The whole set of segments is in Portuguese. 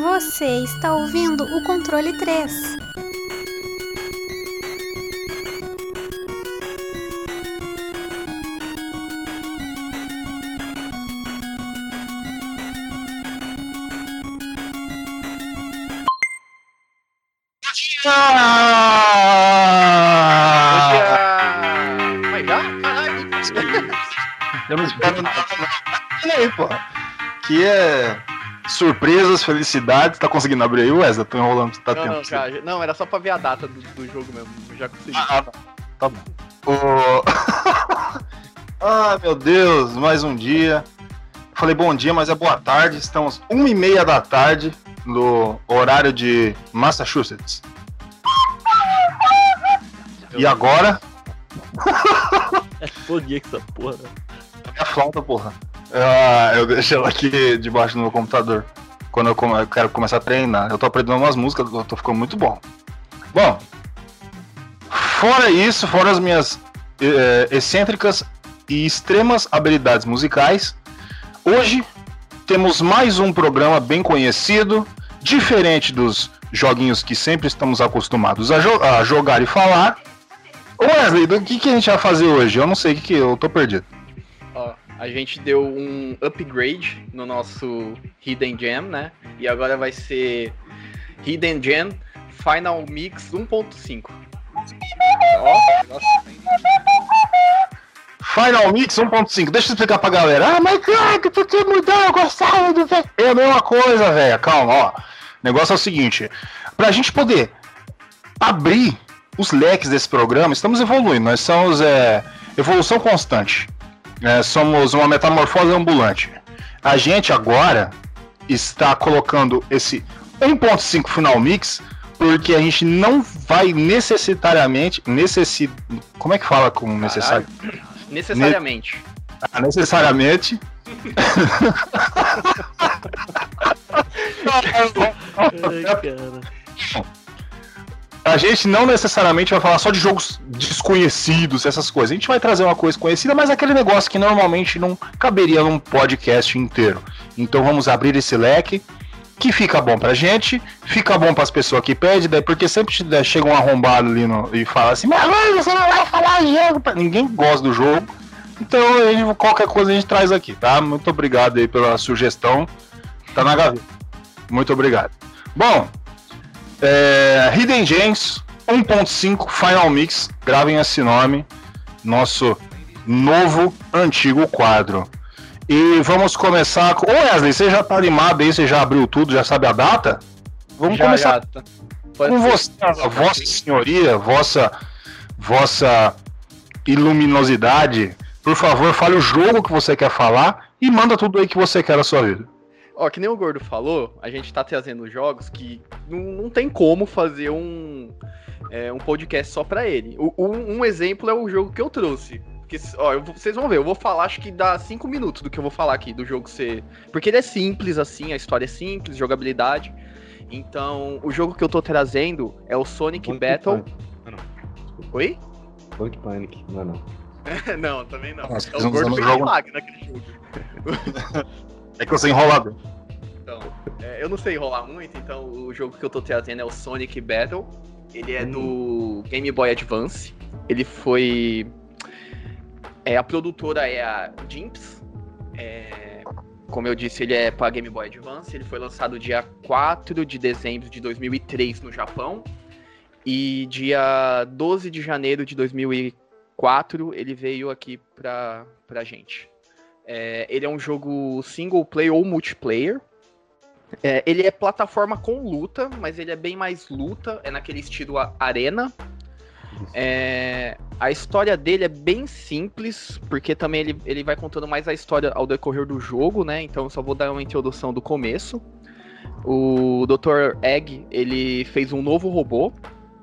Você está ouvindo o controle 3. Ah! Mas já? Caralho. Eu não espero nada. E aí, pô? Que é surpresas, felicidades. Tá conseguindo abrir aí, Wesley? Tô enrolando, tá Não, tempo. não, cara. Não, era só pra ver a data do, do jogo mesmo. Eu Já consegui. Ah, tá. Tá bom. Ô, ah, meu Deus, mais um dia. Falei bom dia, mas é boa tarde. Estamos uma e meia da tarde no horário de Massachusetts. E agora, Foguei com essa porra. é a flauta, porra. Ah, eu deixo ela aqui debaixo do meu computador. Quando eu, quero começar a treinar. Eu tô aprendendo umas músicas, eu tô ficando muito bom. Bom, fora isso, fora as minhas eh, excêntricas e extremas habilidades musicais, hoje temos mais um programa bem conhecido, diferente dos joguinhos que sempre estamos acostumados a, jo- a jogar e falar. Wesley, que, que a gente vai fazer hoje? Eu não sei o que, que eu tô perdido. A gente deu um upgrade no nosso Hidden Gem, né? E agora vai ser Hidden Gem Final Mix 1.5. Ó, nossa, Final Mix 1.5, deixa eu explicar pra galera. Ah, mas que tu que mudou, eu gostava do. É a mesma coisa, velho. Calma, ó. O negócio é o seguinte: pra gente poder abrir os leques desse programa, estamos evoluindo. Nós somos é, evolução constante. É, somos uma metamorfose ambulante. A gente agora está colocando esse 1.5 Final Mix porque a gente não vai necessariamente. Necessi... Como é que fala com necessário? necessariamente. Ah, necessariamente. Ai, cara. A gente não necessariamente vai falar só de jogos desconhecidos, essas coisas. A gente vai trazer uma coisa conhecida, mas aquele negócio que normalmente não caberia num podcast inteiro. Então vamos abrir esse leque, que fica bom pra gente, fica bom pras pessoas que pedem, daí porque sempre daí chega um arrombado ali no- e fala assim, mas você não vai falar jogo. pra-" Ninguém gosta do jogo. Então qualquer coisa a gente traz aqui, tá? Muito obrigado aí pela sugestão. Tá na gaveta. Muito obrigado. Bom, é, Hidden Gems 1.5 Final Mix, gravem esse nome, nosso novo antigo quadro. E vamos começar com. Ô Wesley, você já tá animado aí? Você já abriu tudo, já sabe a data? Vamos Já, começar já, tá. Com você, vossa senhoria, vossa, vossa iluminosidade. Por favor, fale o jogo que você quer falar e manda tudo aí que você quer na sua vida. Ó, que nem o Gordo falou, a gente tá trazendo jogos que não, não tem como fazer um, é, um podcast só pra ele. O- um, um exemplo é o jogo que eu trouxe. Porque, ó, eu vocês vão ver, eu vou falar, acho que dá cinco minutos do que eu vou falar aqui do jogo ser. Porque ele é simples, assim, a história é simples, jogabilidade. Então, o jogo que eu tô trazendo é o Sonic Punk Battle. Panic. Ah, não. Oi? Punk Panic. Não, não. não, também não. Nossa, é o Gordo fez milagre naquele jogo. É que eu sou enrolado. Então, é, eu não sei enrolar muito, então o jogo que eu tô trazendo é o Sonic Battle. Ele é do Game Boy Advance. Ele foi. É, a produtora é a Jimps. É, como eu disse, ele é para Game Boy Advance. Ele foi lançado dia 4 de dezembro de 2003 no Japão. E dia 12 de janeiro de 2004 ele veio aqui pra, pra gente. É, ele é um jogo single player ou multiplayer. É, ele é plataforma com luta, mas ele é bem mais luta, é naquele estilo arena. É, a história dele é bem simples, porque também ele, ele vai contando mais a história ao decorrer do jogo, né? Então eu só vou dar uma introdução do começo. O Dr. Egg, ele fez um novo robô,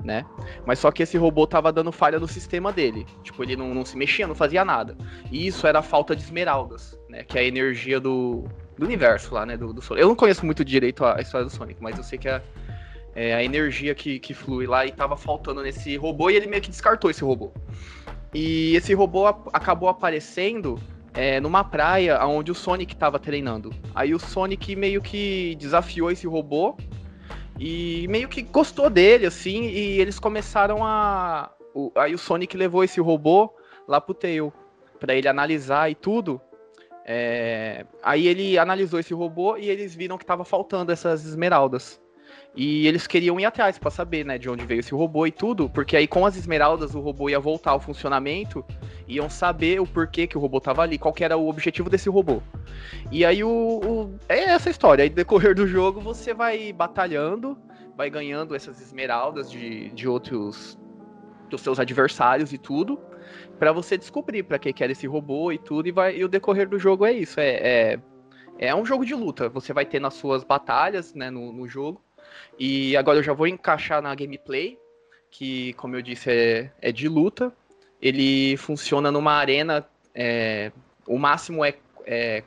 né? Mas só que esse robô tava dando falha no sistema dele. Tipo, ele não, não se mexia, não fazia nada. E isso era a falta de esmeraldas, né? Que é a energia do, do universo lá, né? Do, do Sonic. Eu não conheço muito direito a, a história do Sonic, mas eu sei que é, é a energia que, que flui lá e tava faltando nesse robô e ele meio que descartou esse robô. E esse robô acabou aparecendo é, numa praia onde o Sonic tava treinando. Aí o Sonic meio que desafiou esse robô e meio que gostou dele, assim, e eles começaram a. o- aí o Sonic levou esse robô lá pro Tail pra ele analisar e tudo. É, aí ele analisou esse robô e eles viram que tava faltando essas esmeraldas. E eles queriam ir atrás pra saber, né, de onde veio esse robô e tudo, porque aí com as esmeraldas o robô ia voltar ao funcionamento, iam saber o porquê que o robô tava ali, qual que era o objetivo desse robô. E aí o, o- é essa história. Aí decorrer do jogo você vai batalhando, vai ganhando essas esmeraldas de, de outros dos seus adversários e tudo, pra você descobrir pra que que era esse robô e tudo e vai e o decorrer do jogo é isso, é é, é um jogo de luta. Você vai ter nas suas batalhas, né, no, no jogo. E agora eu já vou encaixar na gameplay, que como eu disse é, é de luta. Ele funciona numa arena, é, o máximo é, é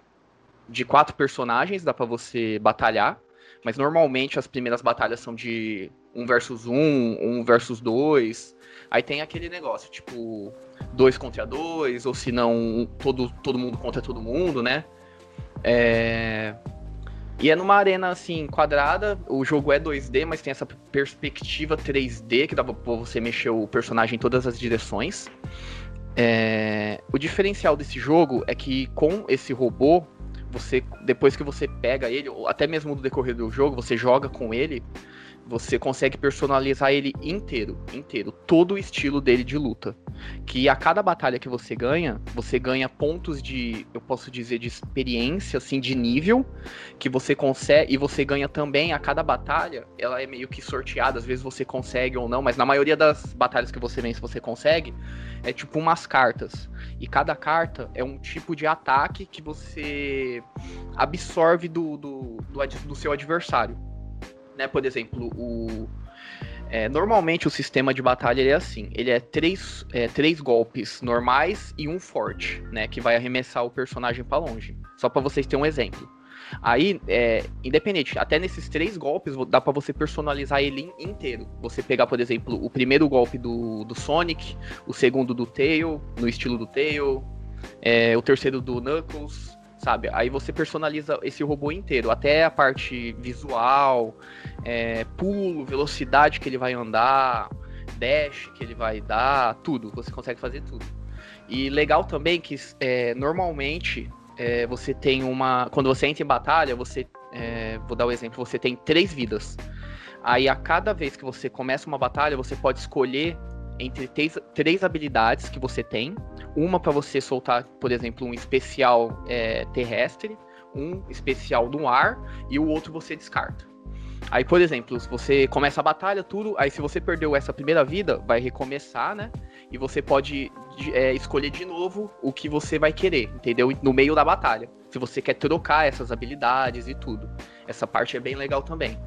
de quatro personagens, dá pra você batalhar. Mas normalmente as primeiras batalhas são de um versus um, um versus dois. Aí tem aquele negócio, tipo, dois contra dois, ou se não, todo, todo mundo contra todo mundo, né? É... E é numa arena assim, quadrada, o jogo é 2D, mas tem essa perspectiva 3D, que dá pra você mexer o personagem em todas as direções. É, O diferencial desse jogo é que com esse robô, você depois que você pega ele, ou até mesmo no decorrer do jogo, você joga com ele, você consegue personalizar ele inteiro, inteiro, todo o estilo dele de luta. Que a cada batalha que você ganha, você ganha pontos de, eu posso dizer, de experiência, assim, de nível, que você consegue, e você ganha também a cada batalha, ela é meio que sorteada, às vezes você consegue ou não, mas na maioria das batalhas que você vence, você consegue, é tipo umas cartas. E cada carta é um tipo de ataque que você absorve do, do, do, do seu adversário. Né? Por exemplo, o. é, normalmente o sistema de batalha é assim: ele é três, é três golpes normais e um forte, né? Que vai arremessar o personagem pra longe. Só pra vocês terem um exemplo. Aí, é, independente, até nesses três golpes dá pra você personalizar ele in- inteiro. Você pegar, por exemplo, o primeiro golpe do, do Sonic, o segundo do Tail, no estilo do Tail, é, o terceiro do Knuckles, sabe? Aí você personaliza esse robô inteiro, até a parte visual, é, pulo, velocidade que ele vai andar, dash que ele vai dar, tudo. Você consegue fazer tudo. E legal também que é, normalmente é, você tem uma. Quando você entra em batalha, você. é, vou dar o um exemplo, você tem três vidas. Aí a cada vez que você começa uma batalha, você pode escolher entre três, três habilidades que você tem. Uma para você soltar, por exemplo, um especial é, terrestre, um especial no ar e o outro você descarta. Aí, por exemplo, você começa a batalha, tudo, aí se você perdeu essa primeira vida, vai recomeçar, né? E você pode de- é, escolher de novo o que você vai querer, entendeu? No meio da batalha. Se você quer trocar essas habilidades e tudo. Essa parte é bem legal também.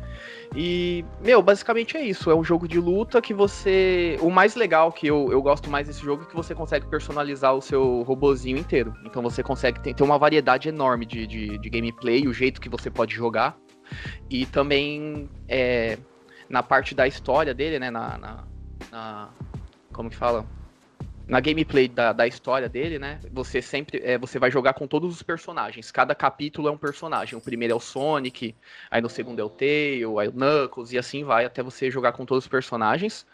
E, meu, basicamente é isso. É um jogo de luta que você. O mais legal que eu, eu gosto mais desse jogo é que você consegue personalizar o seu robozinho inteiro. Então você consegue ter, uma variedade enorme de, de, de gameplay, o jeito que você pode jogar. E também é, na parte da história dele, né? Na. na- na- como que fala? Na gameplay da, da história dele, né? Você sempre. é, você vai jogar com todos os personagens. Cada capítulo é um personagem. O primeiro é o Sonic, aí no segundo é o Tail, aí o Knuckles, e assim vai até você jogar com todos os personagens.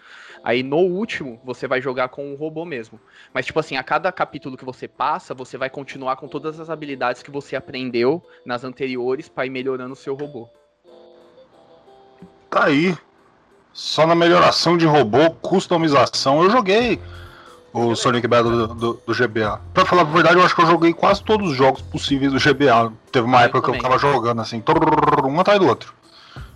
Aí no último, você vai jogar com o robô mesmo. Mas, tipo assim, a cada capítulo que você passa, você vai continuar com todas as habilidades que você aprendeu nas anteriores pra ir melhorando o seu robô. Tá aí. Só na melhoração de robô, customização. Eu joguei o Sonic Battle do, do- do GBA. Pra falar a verdade, eu acho que eu joguei quase todos os jogos possíveis do GBA. Teve uma Eu época que eu também. ficava jogando assim, um atrás do outro.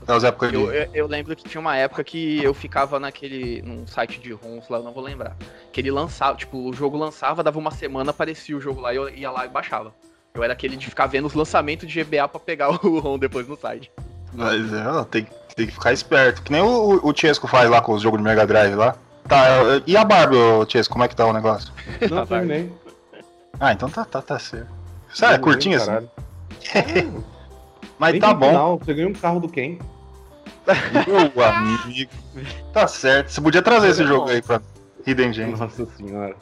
Aquelas épocas de. Eu, eu, eu lembro que tinha uma época que eu ficava naquele. num site de ROMs lá, eu não vou lembrar. Que ele lançava, tipo, o jogo lançava, dava uma semana, aparecia o jogo lá e eu ia lá e baixava. Eu era aquele de ficar vendo os lançamentos de GBA pra pegar o ROM depois no site. Mas é, tem, tem que ficar esperto. Que nem o, o Chesco faz lá com os jogos de Mega Drive lá. Tá, e a Barbie, Chesco, como é que tá o negócio? Não, terminei. Ah, então tá, tá, tá certo. Sério, é curtinho assim? Mas Nem tá bom. Final, você ganhou um carro do Ken. Meu amigo. Tá certo. Você podia trazer esse jogo aí pra Hidden Gems. Nossa senhora.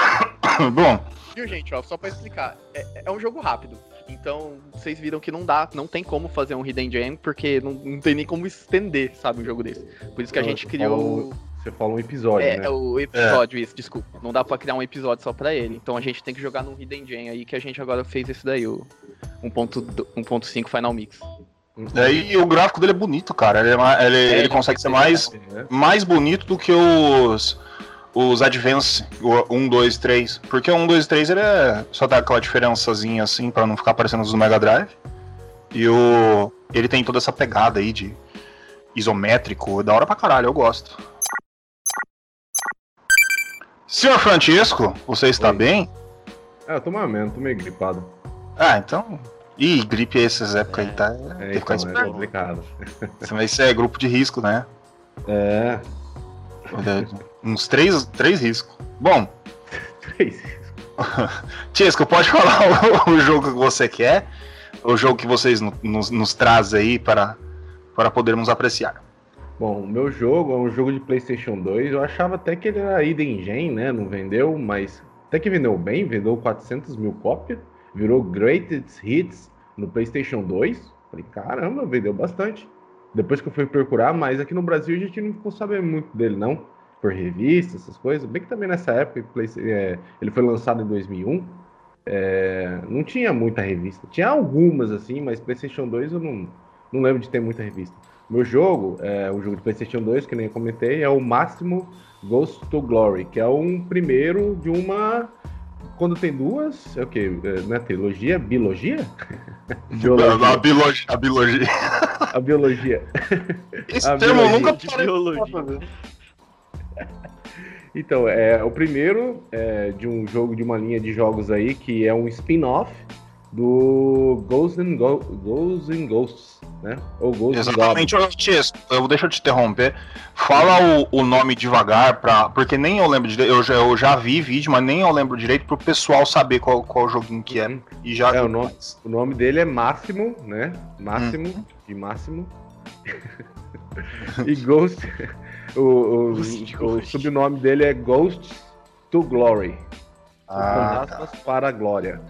Bom, Viu, gente? Ó, só pra explicar. É, é um jogo rápido. Então, vocês viram que não dá, não tem como fazer um Hidden Gem, porque não, não tem nem como estender, sabe, um jogo desse. Por isso que a gente criou. Você falou um episódio, É, né? é o episódio, isso, desculpa. Não dá pra criar um episódio só pra ele. Então a gente tem que jogar num Hidden Gem aí, que a gente agora fez esse daí, o 1.do- 1.5 Final Mix. aí o gráfico dele é bonito, cara. Ele, é ele- É, ele consegue ser mais, É. mais bonito do que os os Advance, o 1, 2, 3. Porque o 1, 2, 3 ele é só dá aquela diferençazinha assim pra não ficar parecendo os do Mega Drive. E o ele tem toda essa pegada aí de isométrico, da hora pra caralho, eu gosto. Senhor Francisco, você está Oi. bem? É, eu tô mais ou menos, tô meio gripado. Ah, então. Ih, gripe essas épocas aí tá. É, ficar então, é complicado. Mas é grupo de risco, né? É. Uns três, três riscos. Bom, Três. Tiesco, pode falar o, o jogo que você quer, o jogo que vocês no- nos, nos trazem aí para, para podermos apreciar. Bom, meu jogo é um jogo de PlayStation 2. Eu achava até que ele era Hidden Gem, né? Não vendeu, mas até que vendeu bem. Vendeu 400 mil cópias. Virou Greatest Hits no PlayStation 2. Falei, caramba, vendeu bastante. Depois que eu fui procurar, mas aqui no Brasil a gente não ficou sabendo muito dele, não. Por revista, essas coisas. Bem que também nessa época é, ele foi lançado em 2001. é, não tinha muita revista. Tinha algumas, assim, mas PlayStation 2 eu não, não lembro de ter muita revista. Meu jogo, é, o jogo de PlayStation 2, que nem eu comentei, é o Máximo Ghost to Glory, que é um primeiro de uma. Quando tem duas, é o quê? É, Não é trilogia? Biologia? A, Biologia. biologia. A biologia. A biologia. Esse A termo eu biologia nunca de parei biologia. Então, é o primeiro é, de um jogo de uma linha de jogos aí que é um spin-off do Ghosts and, Go Ghosts and Ghosts, né? Ou Ghosts and Goblins. Exatamente, Ô, Tiesco, eu, deixa eu te interromper. Fala o, o nome devagar, pra, porque nem eu lembro direito. Eu já, eu já vi vídeo, mas nem eu lembro direito pro pessoal saber qual, qual joguinho que é. E já É, o nome- mais. O nome dele é Máximo, né? Máximo, de Máximo. e Ghost. O, o, o subnome dele é Ghost to Glory. Ah, fantasmas para a Glória.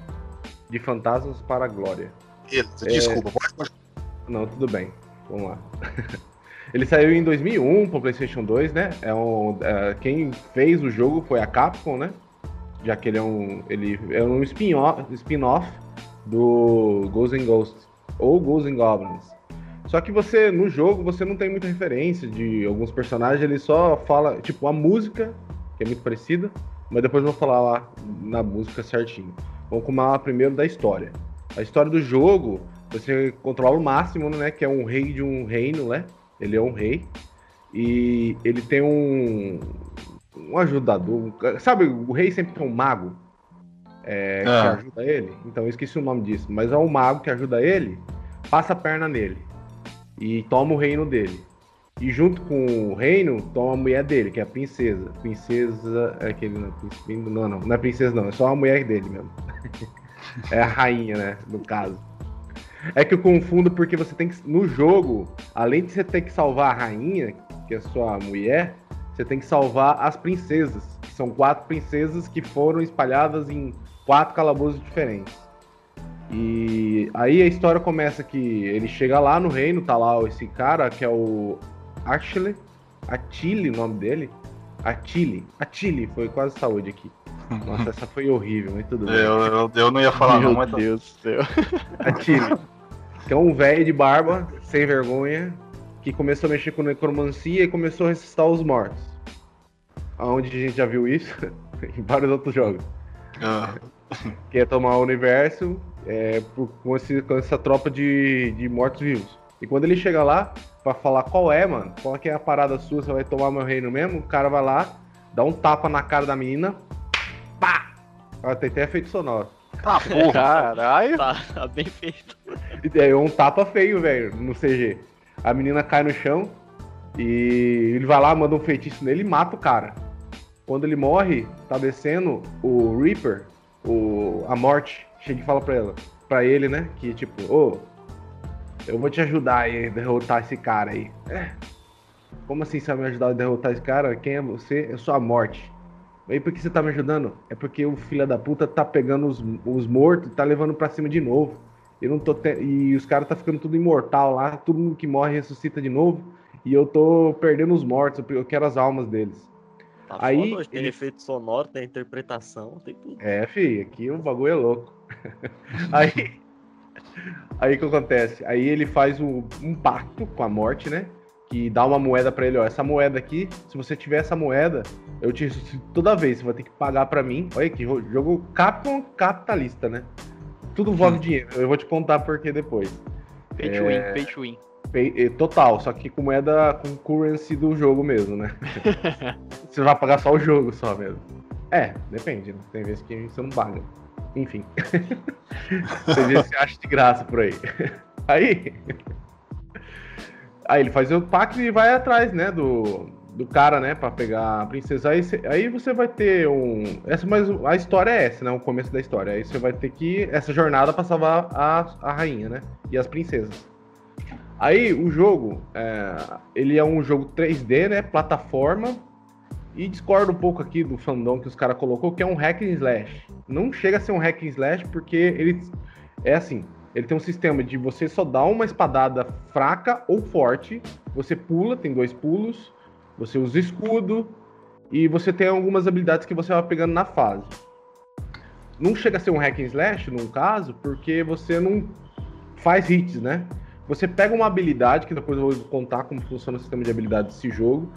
De Fantasmas para a Glória. É. desculpa. Pode. Não, tudo bem. Vamos lá. Ele saiu em 2001 para PlayStation 2, né? É um, é, quem fez o jogo foi a Capcom, né? Já que ele é um, ele é um spin-off spin-off do Ghosts and Ghosts ou Ghosts and Goblins. Só que você no jogo você não tem muita referência de alguns personagens, ele só fala, tipo, a música, que é muito parecida, mas depois eu vou falar lá na música certinho. Vamos começar primeiro da história. A história do jogo você controla o máximo, né? Que é um rei de um reino, né? Ele é um rei. E ele tem um. Um ajudador. sabe, o rei sempre tem um mago é, que Ah. ajuda ele. Então eu esqueci o nome disso. Mas é um mago que ajuda ele, passa a perna nele. E toma o reino dele. E junto com o reino, toma a mulher dele, que é a princesa. Princesa. É aquele. Não, príncipe- não, não, não é princesa, não. É só a mulher dele mesmo. é a rainha, né? No caso. É que eu confundo porque você tem que. No jogo, além de você ter que salvar a rainha, que é sua mulher, você tem que salvar as princesas. Que são quatro princesas que foram espalhadas em quatro calabouços diferentes. E aí a história começa que ele chega lá no reino, tá lá esse cara que é o Ashley, Atili, o nome dele. Atili, Atili, foi quase saúde aqui. Nossa, essa foi horrível, mas tudo bem. Eu, eu, eu não ia falar, não, Meu mas. tá- Deus do céu. Atile. Que é um velho de barba, sem vergonha, que começou a mexer com necromancia e começou a ressuscitar os mortos. Aonde a gente já viu isso? em vários outros jogos. Ah, Que é tomar o universo é, por- com, esse- com essa tropa de, de mortos-vivos. E quando ele chega lá, pra falar qual é, mano, qual que é a parada sua, você vai tomar meu reino mesmo, o cara vai lá, dá um tapa na cara da menina, pá! Ela tem até efeito sonoro. tá, porra. Caralho. Tá, tá bem feito. E é um tapa feio, velho, no CG. A menina cai no chão e ele vai lá, manda um feitiço nele e mata o cara. Quando ele morre, tá descendo o Reaper, o, a morte, chega e fala pra ela, pra ele, né? Que tipo, ô, eu vou te ajudar aí a derrotar esse cara aí. É. Como assim você vai me ajudar a derrotar esse cara? Quem é você? Eu sou a morte. Aí por que você tá me ajudando? É porque o filho da puta tá pegando os, os mortos e tá levando pra cima de novo. Eu não tô te... E os caras tá ficando tudo imortal lá, todo mundo que morre ressuscita de novo. E eu tô perdendo os mortos, eu quero as almas deles. Tá Aí, foda, tem ele- efeito sonoro, tem interpretação, tem tudo. É, fi, aqui o bagulho é louco. aí, aí o que acontece? Aí ele faz um, um pacto com a morte, né? Que dá uma moeda pra ele, ó. Essa moeda aqui, se você tiver essa moeda, eu te ressuscito toda vez, você vai ter que pagar pra mim. Olha que jo- jogo Capcom capitalista, né? Tudo envolve dinheiro. Eu vou te contar por que depois. Pay to win, pay to win. Eh, Total, só que com moeda com currency do jogo mesmo, né? você vai pagar só o jogo só mesmo. É, depende, né? Tem vezes que você não paga. Enfim. Tem vezes que você acha de graça por aí. Aí. Aí ele faz o pacto e vai atrás, né? Do, do cara, né? Pra pegar a princesa. Aí, você- aí você vai ter um. Essa, mas a história é essa, né? O começo da história. Aí você vai ter que. Essa jornada pra salvar a, a rainha, né? E as princesas. Aí o jogo, é, ele é um jogo 3D, né? Plataforma. E discordo um pouco aqui do fandom que os caras colocou, que é um hack and slash. Não chega a ser um hack and slash porque ele é assim. Ele tem um sistema de você só dar uma espadada fraca ou forte. Você pula, tem dois pulos. Você usa escudo. E você tem algumas habilidades que você vai pegando na fase. Não chega a ser um hack and slash, no caso, porque você não faz hits, né? Você pega uma habilidade, que depois eu vou contar como funciona o sistema de habilidades desse jogo,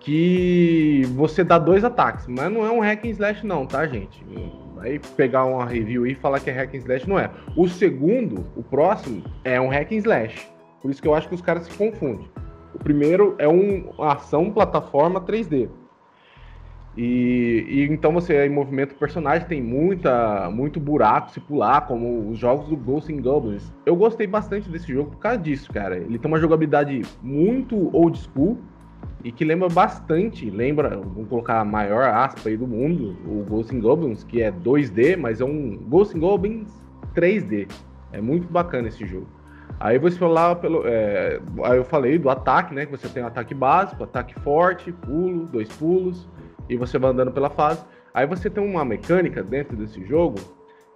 que você dá dois ataques, mas não é um hack and slash não, tá, gente? Vai pegar uma review e falar que é hack and slash, não é. O segundo, o próximo, é um hack and slash. Por isso que eu acho que os caras se confundem. O primeiro é um- uma ação plataforma 3D. E, e então você aí movimenta o personagem, tem muita, muito buraco se pular, como os jogos do Ghosts and Goblins. Eu gostei bastante desse jogo por causa disso, cara. Ele tem uma jogabilidade muito old school e que lembra bastante, lembra, vamos colocar a maior aspa aí do mundo, o Ghosts and Goblins, que é 2D, mas é um Ghosts and Goblins 3D. É muito bacana esse jogo. Aí você falar pelo. é, aí eu falei do ataque, né? Que você tem um ataque básico, ataque forte, pulo, dois pulos, e você vai andando pela fase. Aí você tem uma mecânica dentro desse jogo,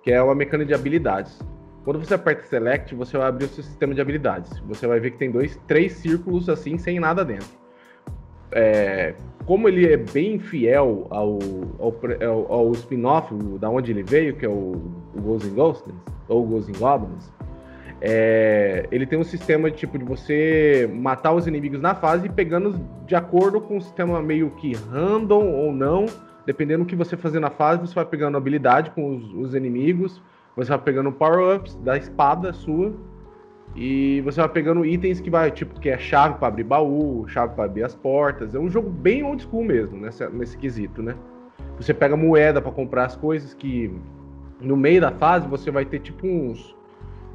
que é uma mecânica de habilidades. Quando você aperta Select, você vai abrir o seu sistema de habilidades. Você vai ver que tem dois, três círculos assim, sem nada dentro. É, como ele é bem fiel ao, ao, ao- spin-off da onde ele veio, que é o, o Ghosts and Goblins, ou Ghosts and Goblins, é, ele tem um sistema de tipo de você matar os inimigos na fase e pegando de acordo com o sistema meio que random ou não, dependendo do que você fazer na fase, você vai pegando habilidade com os, os inimigos, você vai pegando power-ups da espada sua e você vai pegando itens que vai, tipo, que é chave para abrir baú, chave para abrir as portas. É um jogo bem old school mesmo, nessa, nesse quesito, né? Você pega moeda para comprar as coisas que no meio da fase você vai ter tipo uns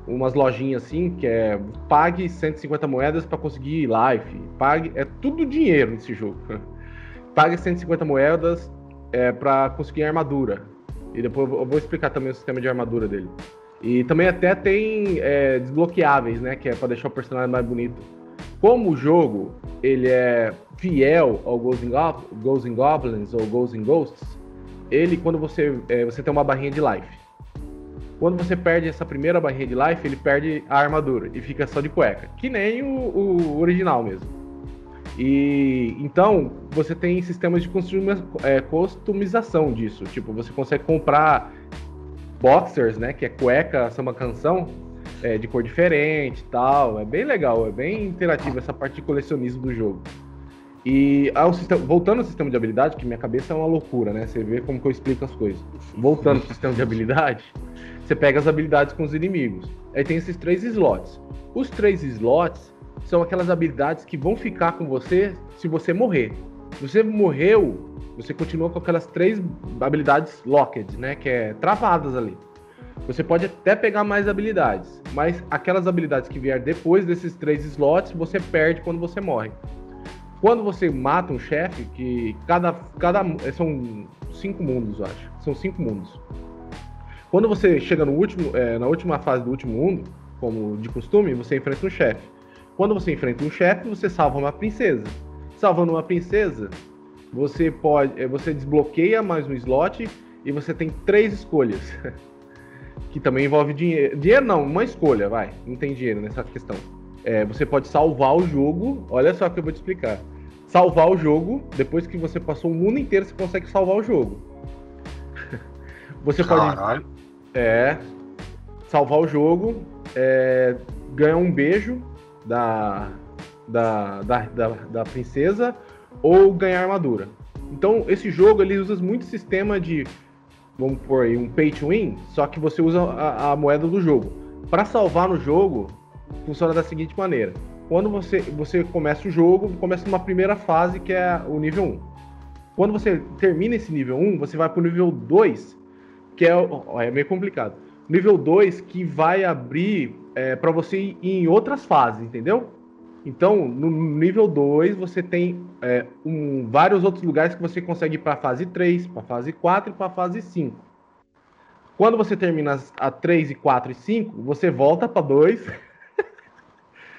umas lojinhas assim, que é pague 150 moedas para conseguir life. Pague, é tudo dinheiro nesse jogo. Pague 150 moedas é, para conseguir armadura. E depois eu vou explicar também o sistema de armadura dele. E também até tem é, desbloqueáveis, né? Que é para deixar o personagem mais bonito. Como o jogo ele é fiel ao Ghosts and, and Goblins ou Ghosts and Ghosts, ele quando você é, você tem uma barrinha de life. Quando você perde essa primeira barrinha de life, ele perde a armadura e fica só de cueca, que nem o, o original mesmo. E então você tem sistemas de é, customização disso. Tipo, você consegue comprar boxers, né? Que é cueca, samba canção, é, de cor diferente tal. É bem legal, é bem interativo essa parte de colecionismo do jogo. E ao sistema- voltando ao sistema de habilidade, que minha cabeça é uma loucura, né? Você vê como que eu explico as coisas. Voltando ao sistema de habilidade, você pega as habilidades com os inimigos. Aí tem esses três slots. Os três slots são aquelas habilidades que vão ficar com você se você morrer. Você morreu, você continua com aquelas três habilidades locked, né? Que é travadas ali. Você pode até pegar mais habilidades, mas aquelas habilidades que vier depois desses três slots, você perde quando você morre. Quando você mata um chefe, que cada, cada. São cinco mundos, eu acho. São cinco mundos. Quando você chega no último, é, na última fase do último mundo, como de costume, você enfrenta um chefe. Quando você enfrenta um chefe, você salva uma princesa. Salvando uma princesa, você pode. é, Você desbloqueia mais um slot e você tem três escolhas. que também envolve dinheiro. Dinheiro não, uma escolha, vai. Não tem dinheiro nessa questão. É, você pode salvar o jogo. Olha só que eu vou te explicar. Salvar o jogo, depois que você passou o mundo inteiro, você consegue salvar o jogo. Você pode Caralho. é, salvar o jogo, é, ganhar um beijo da, da, da, da, da princesa ou ganhar armadura. Então, esse jogo ele usa muito sistema de, vamos por aí, um pay to win, só que você usa a, a moeda do jogo. Para salvar no jogo, funciona da seguinte maneira: quando você, você começa o jogo, começa numa primeira fase que é o nível 1. Quando você termina esse nível 1, você vai pro nível 2, que é, o- é meio complicado. Nível 2 que vai abrir é, para você ir em outras fases, entendeu? Então, no nível 2, você tem é, um- vários outros lugares que você consegue ir para fase 3, para fase 4 e para fase 5. Quando você termina a 3 e 4 e 5, você volta para 2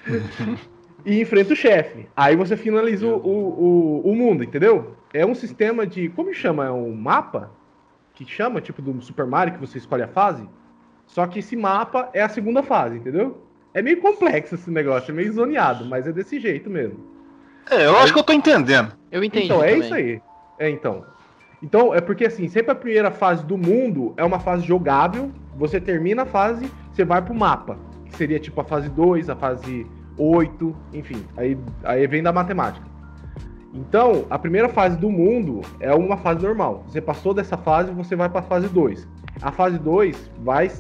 e enfrenta o chefe. Aí você finaliza o, o, o, o mundo, entendeu? É um sistema de. Como chama? É um mapa? Que chama, tipo do Super Mario, que você escolhe a fase. Só que esse mapa é a segunda fase, entendeu? É meio complexo esse negócio, é meio zoneado, mas é desse jeito mesmo. É, eu acho que eu tô entendendo. Eu entendi. então, é também. isso aí. É, então. Então, é porque assim, sempre a primeira fase do mundo é uma fase jogável. Você termina a fase, você vai pro mapa. Que seria tipo a fase 2, a fase 8, enfim. Aí, aí vem da matemática. Então, a primeira fase do mundo é uma fase normal. Você passou dessa fase, você vai pra fase 2. A fase 2 vai.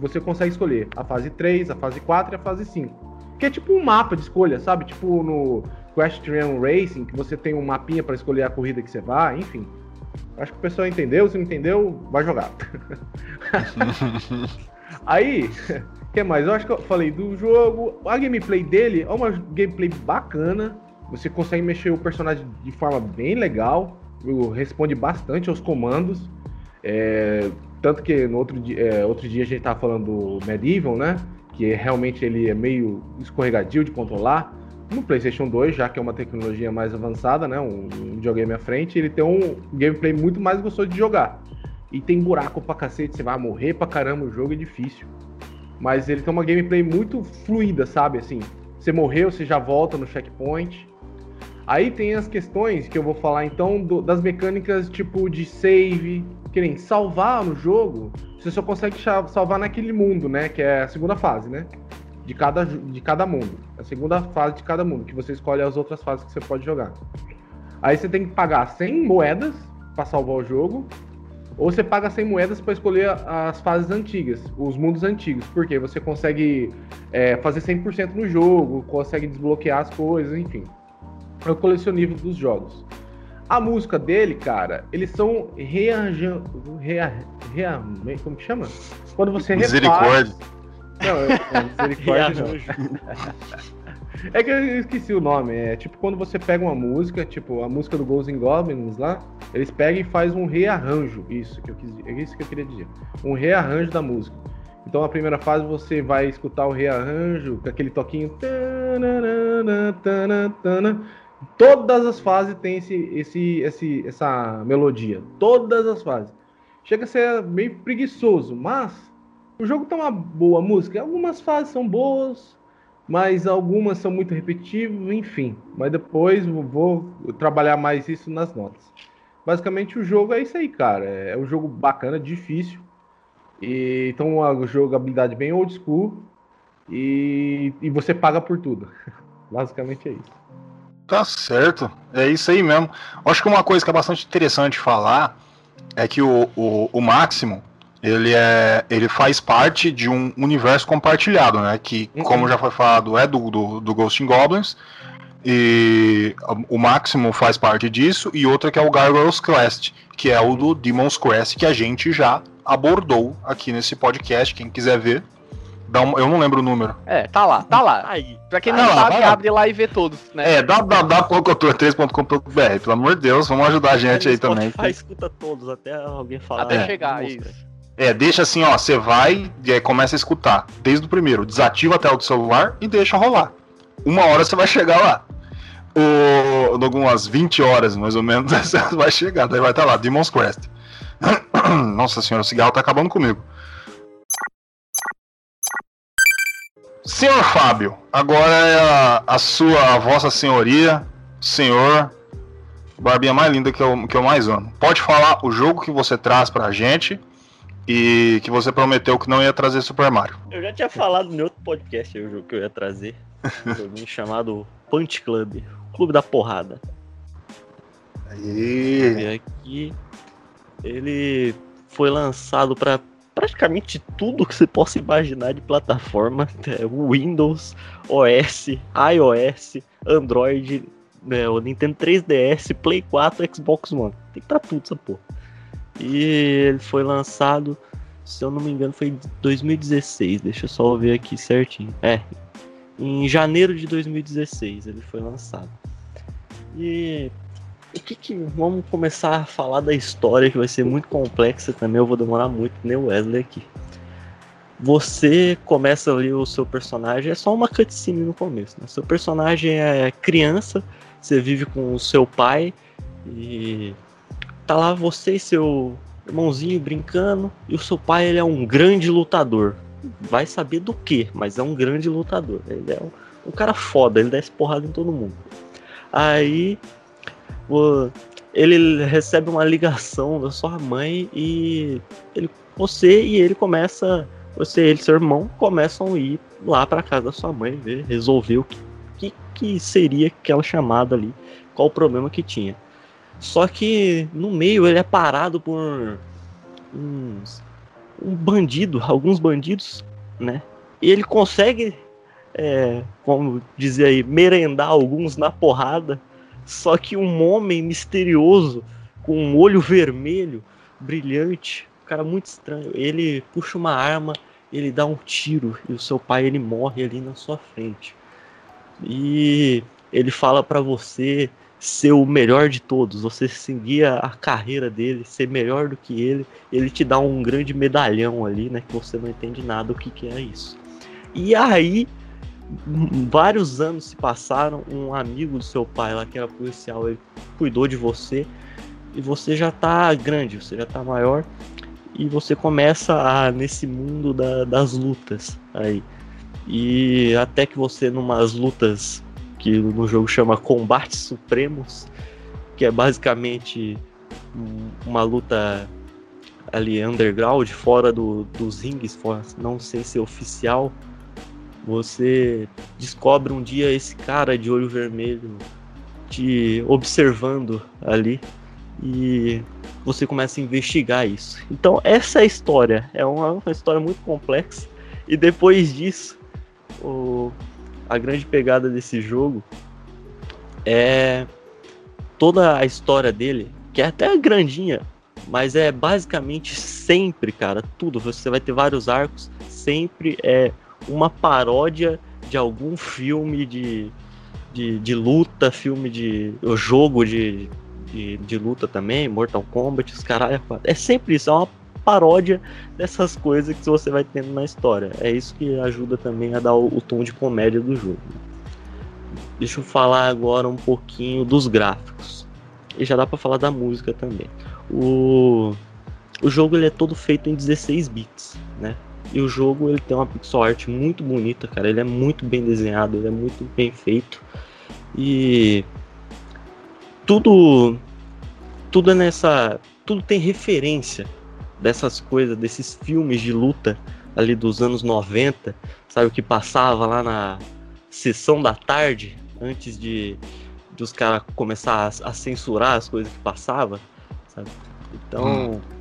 Você consegue escolher a fase 3, a fase 4 e a fase 5. Que é tipo um mapa de escolha, sabe? Tipo no Equestrian Racing, que você tem um mapinha pra escolher a corrida que você vai, enfim. Acho que o pessoal entendeu, se não entendeu, vai jogar. Aí, o que mais? Eu acho que eu falei do jogo. A gameplay dele é uma gameplay bacana. Você consegue mexer o personagem de forma bem legal. Responde bastante aos comandos. É, tanto que no outro dia, é, outro dia a gente tava falando do Medieval, né? Que realmente ele é meio escorregadio de controlar. No PlayStation 2, já que é uma tecnologia mais avançada, né? Um, um videogame à frente, ele tem um gameplay muito mais gostoso de jogar. E tem buraco pra cacete, você vai morrer pra caramba, o jogo é difícil. Mas ele tem uma gameplay muito fluida, sabe? Assim, você morreu, você já volta no checkpoint. Aí tem as questões que eu vou falar então do- das mecânicas tipo de save, que nem salvar no jogo, você só consegue salvar naquele mundo, né? Que é a segunda fase, né? De cada, de cada mundo. A segunda fase de cada mundo, que você escolhe as outras fases que você pode jogar. Aí você tem que pagar 100 moedas pra salvar o jogo, ou você paga 100 moedas para escolher as fases antigas, os mundos antigos, porque você consegue é, fazer 100% no jogo, consegue desbloquear as coisas, enfim. É o colecionismo dos jogos. A música dele, cara, eles são rearjan... rea... rea... como que chama? Quando você. Misericórdia. Não, é, é misericórdia não. É que eu esqueci o nome. É tipo quando você pega uma música, tipo a música do Ghosts and Goblins lá, eles pegam e faz um rearranjo. Isso que eu quis, é isso que eu queria dizer. Um rearranjo da música. Então na primeira fase você vai escutar o rearranjo com aquele toquinho. tanana, tanana, tanana. Todas as fases tem esse, esse, esse, essa melodia. Todas as fases. Chega a ser meio preguiçoso, mas o jogo tem uma boa música. Algumas fases são boas, mas algumas são muito repetitivas, enfim. Mas depois vou trabalhar mais isso nas notas. Basicamente o jogo é isso aí, cara. É um jogo bacana, difícil. E, então uma jogabilidade bem old school. E, e você paga por tudo. Basicamente é isso. Tá certo. É isso aí mesmo. Acho que uma coisa que é bastante interessante falar é que o, o, o Máximo, ele, é, ele faz parte de um universo compartilhado, né? Que, Uhum. como já foi falado, é do, do, do Ghost in Goblins. E o Máximo faz parte disso. E outra que é o Gargoyles Quest, que é o do Demon's Quest, que a gente já abordou aqui nesse podcast. Quem quiser ver, dá um, eu não lembro o número. É, tá lá, tá lá. Aí. Pra quem Vai não lá, sabe, lá. abre lá e vê todos, né? É, www.cultura3.com.br, pelo amor de Deus, vamos ajudar a gente aí também. Spotify escuta todos, até alguém falar. Até É. chegar, isso. É, deixa assim, ó, você vai e aí começa a escutar. Desde o primeiro, desativa a tela do celular e deixa rolar. Uma hora você vai chegar lá. O, algumas 20 horas, mais ou menos, vai chegar. Daí vai estar lá, Demon's Crest. Nossa senhora, o cigarro tá acabando comigo. Senhor Fábio, agora é a, a sua, a vossa senhoria, senhor, barbinha mais linda que eu, que eu mais amo. Pode falar o jogo que você traz pra gente e que você prometeu que não ia trazer Super Mario. Eu já tinha falado no outro podcast o jogo que eu ia trazer. Um joguinho chamado Punch Club, Clube da Porrada. Aí. E aqui ele foi lançado para praticamente tudo que você possa imaginar de plataforma: é, Windows, OS, iOS, Android, né, o Nintendo 3DS, Play 4, Xbox One. Tem pra tudo essa porra. E ele foi lançado, se eu não me engano, foi em 2016. Deixa eu só ver aqui certinho. É, em janeiro de 2016 ele foi lançado. E o que, que vamos começar a falar da história que vai ser muito complexa também. Eu vou demorar muito, nem o Wesley aqui. Você começa ali o seu personagem, é só uma cutscene no começo. Né? Seu personagem é criança, você vive com o seu pai e tá lá você e seu irmãozinho brincando e o seu pai ele é um grande lutador. Vai saber do que, mas é um grande lutador. Ele é um, um cara foda, ele desce porrada em todo mundo. Aí ele recebe uma ligação da sua mãe e ele, você e ele começa, você e ele, seu irmão, começam a ir lá para casa da sua mãe ver, resolver o que, que, que seria aquela chamada ali, qual o problema que tinha. Só que no meio ele é parado por uns, um bandido, alguns bandidos, né? E ele consegue, é, dizer aí, merendar alguns na porrada só que um homem misterioso, com um olho vermelho, brilhante, um cara muito estranho, ele puxa uma arma, ele dá um tiro e o seu pai ele morre ali na sua frente. E ele fala para você ser o melhor de todos, você seguir a carreira dele, ser melhor do que ele, ele te dá um grande medalhão ali, né, que você não entende nada o que que é isso. E aí vários anos se passaram, um amigo do seu pai lá, que era policial, ele cuidou de você, e você já tá grande, você já tá maior, e você começa a, nesse mundo da, das lutas aí. E até que você, numas lutas que no jogo chama Combates Supremos, que é basicamente uma luta ali underground, fora do, dos rings, não sei se é oficial, você descobre um dia esse cara de olho vermelho te observando ali e você começa a investigar isso. Então essa é a história, é uma, uma história muito complexa e depois disso o, a grande pegada desse jogo é toda a história dele, que é até grandinha, mas é basicamente sempre, cara, tudo. Você vai ter vários arcos, sempre é uma paródia de algum filme de, de, de luta, filme de. Jogo de, de, de, luta também, Mortal Kombat, os caralho. É sempre isso, é uma paródia dessas coisas que você vai tendo na história. É isso que ajuda também a dar o, o tom de comédia do jogo. Deixa eu falar agora um pouquinho dos gráficos. E já dá para falar da música também. O, o jogo ele é todo feito em 16 bits, né? E o jogo ele tem uma pixel art muito bonita, cara. Ele é muito bem desenhado, ele é muito bem feito. E tudo tudo é nessa, tudo tem referência dessas coisas, desses filmes de luta ali dos anos 90, sabe o que passava lá na sessão da tarde antes de, de os caras começar a, a, censurar as coisas que passava, sabe? Então, hum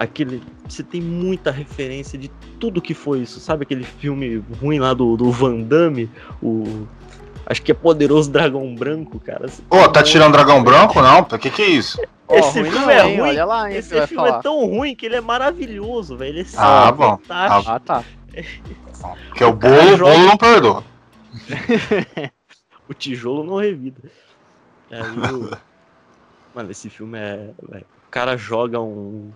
aquele. Você tem muita referência de tudo que foi isso. Sabe aquele filme ruim lá do, do Van Damme? O. Acho que é Poderoso Dragão Branco, cara. Ô, oh, tá tirando Dragão Branco? Não? O que que é isso? Esse oh, filme não, é ruim. Olha lá, Esse filme falar. é tão ruim que ele é maravilhoso, velho. Ele é ah, bom. fantástico. Ah, tá. Porque o bolo, o bolo não perdoa. o tijolo não revida. Aí, o... Mano, esse filme é. O cara joga um,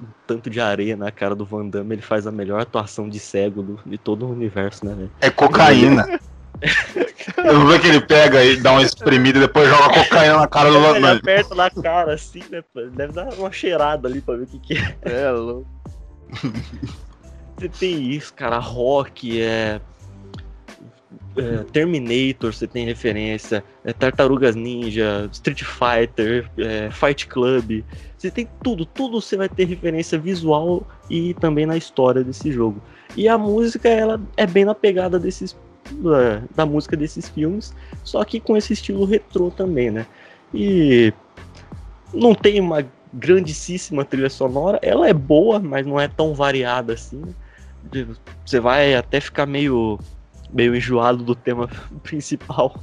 um, tanto de areia na cara do Van Damme, ele faz a melhor atuação de cego do, de todo o universo, né, velho? É cocaína. Eu vou ver que ele pega e dá uma espremida e depois joga cocaína na cara do Ele Batman. aperta na cara assim, né? pô? Deve dar uma cheirada ali pra ver o que, que é. É louco. Você tem isso, cara. Rock, é. É, Terminator, você tem referência. É Tartarugas Ninja, Street Fighter, é, Fight Club. Você tem tudo, tudo você vai ter referência visual e também na história desse jogo. E a música, ela é bem na pegada desses. Da, da música desses filmes, só que com esse estilo retrô também, né? E não tem uma grandíssima trilha sonora, ela é boa, mas não é tão variada assim. Você vai até ficar meio meio enjoado do tema principal,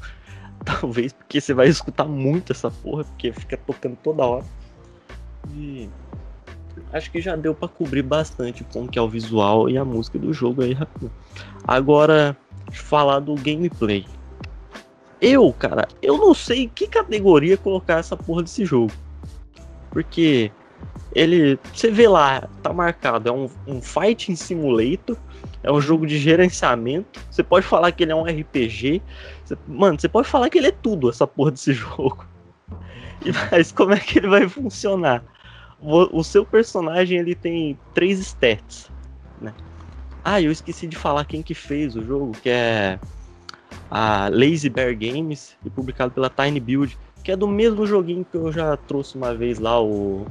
talvez porque você vai escutar muito essa porra, porque fica tocando toda hora. E acho que já deu pra cobrir bastante como que é o visual e a música do jogo aí rapidinho. Agora falar do gameplay. Eu, cara, eu não sei que categoria colocar essa porra desse jogo. Porque ele, você vê lá, tá marcado, é um, um fighting simulator, é um jogo de gerenciamento. Você pode falar que ele é um RPG. Você- mano, você pode falar que ele é tudo, essa porra desse jogo. E, mas como é que ele vai funcionar? O, o seu personagem ele tem três stats, né? Ah, eu esqueci de falar quem que fez o jogo, que é a Lazy Bear Games, e publicado pela Tiny Build, que é do mesmo joguinho que eu já trouxe uma vez lá, o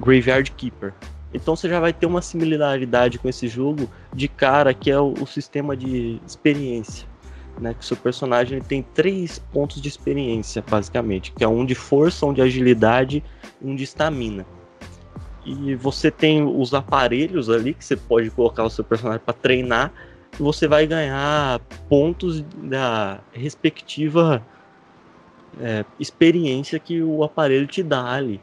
Graveyard Keeper. Então você já vai ter uma similaridade com esse jogo de cara, que é o, o sistema de experiência. Né, que o seu personagem tem três pontos de experiência, basicamente, que é um de força, um de agilidade e um de estamina. E você tem os aparelhos ali que você pode colocar o seu personagem para treinar, e você vai ganhar pontos da respectiva é, experiência que o aparelho te dá ali.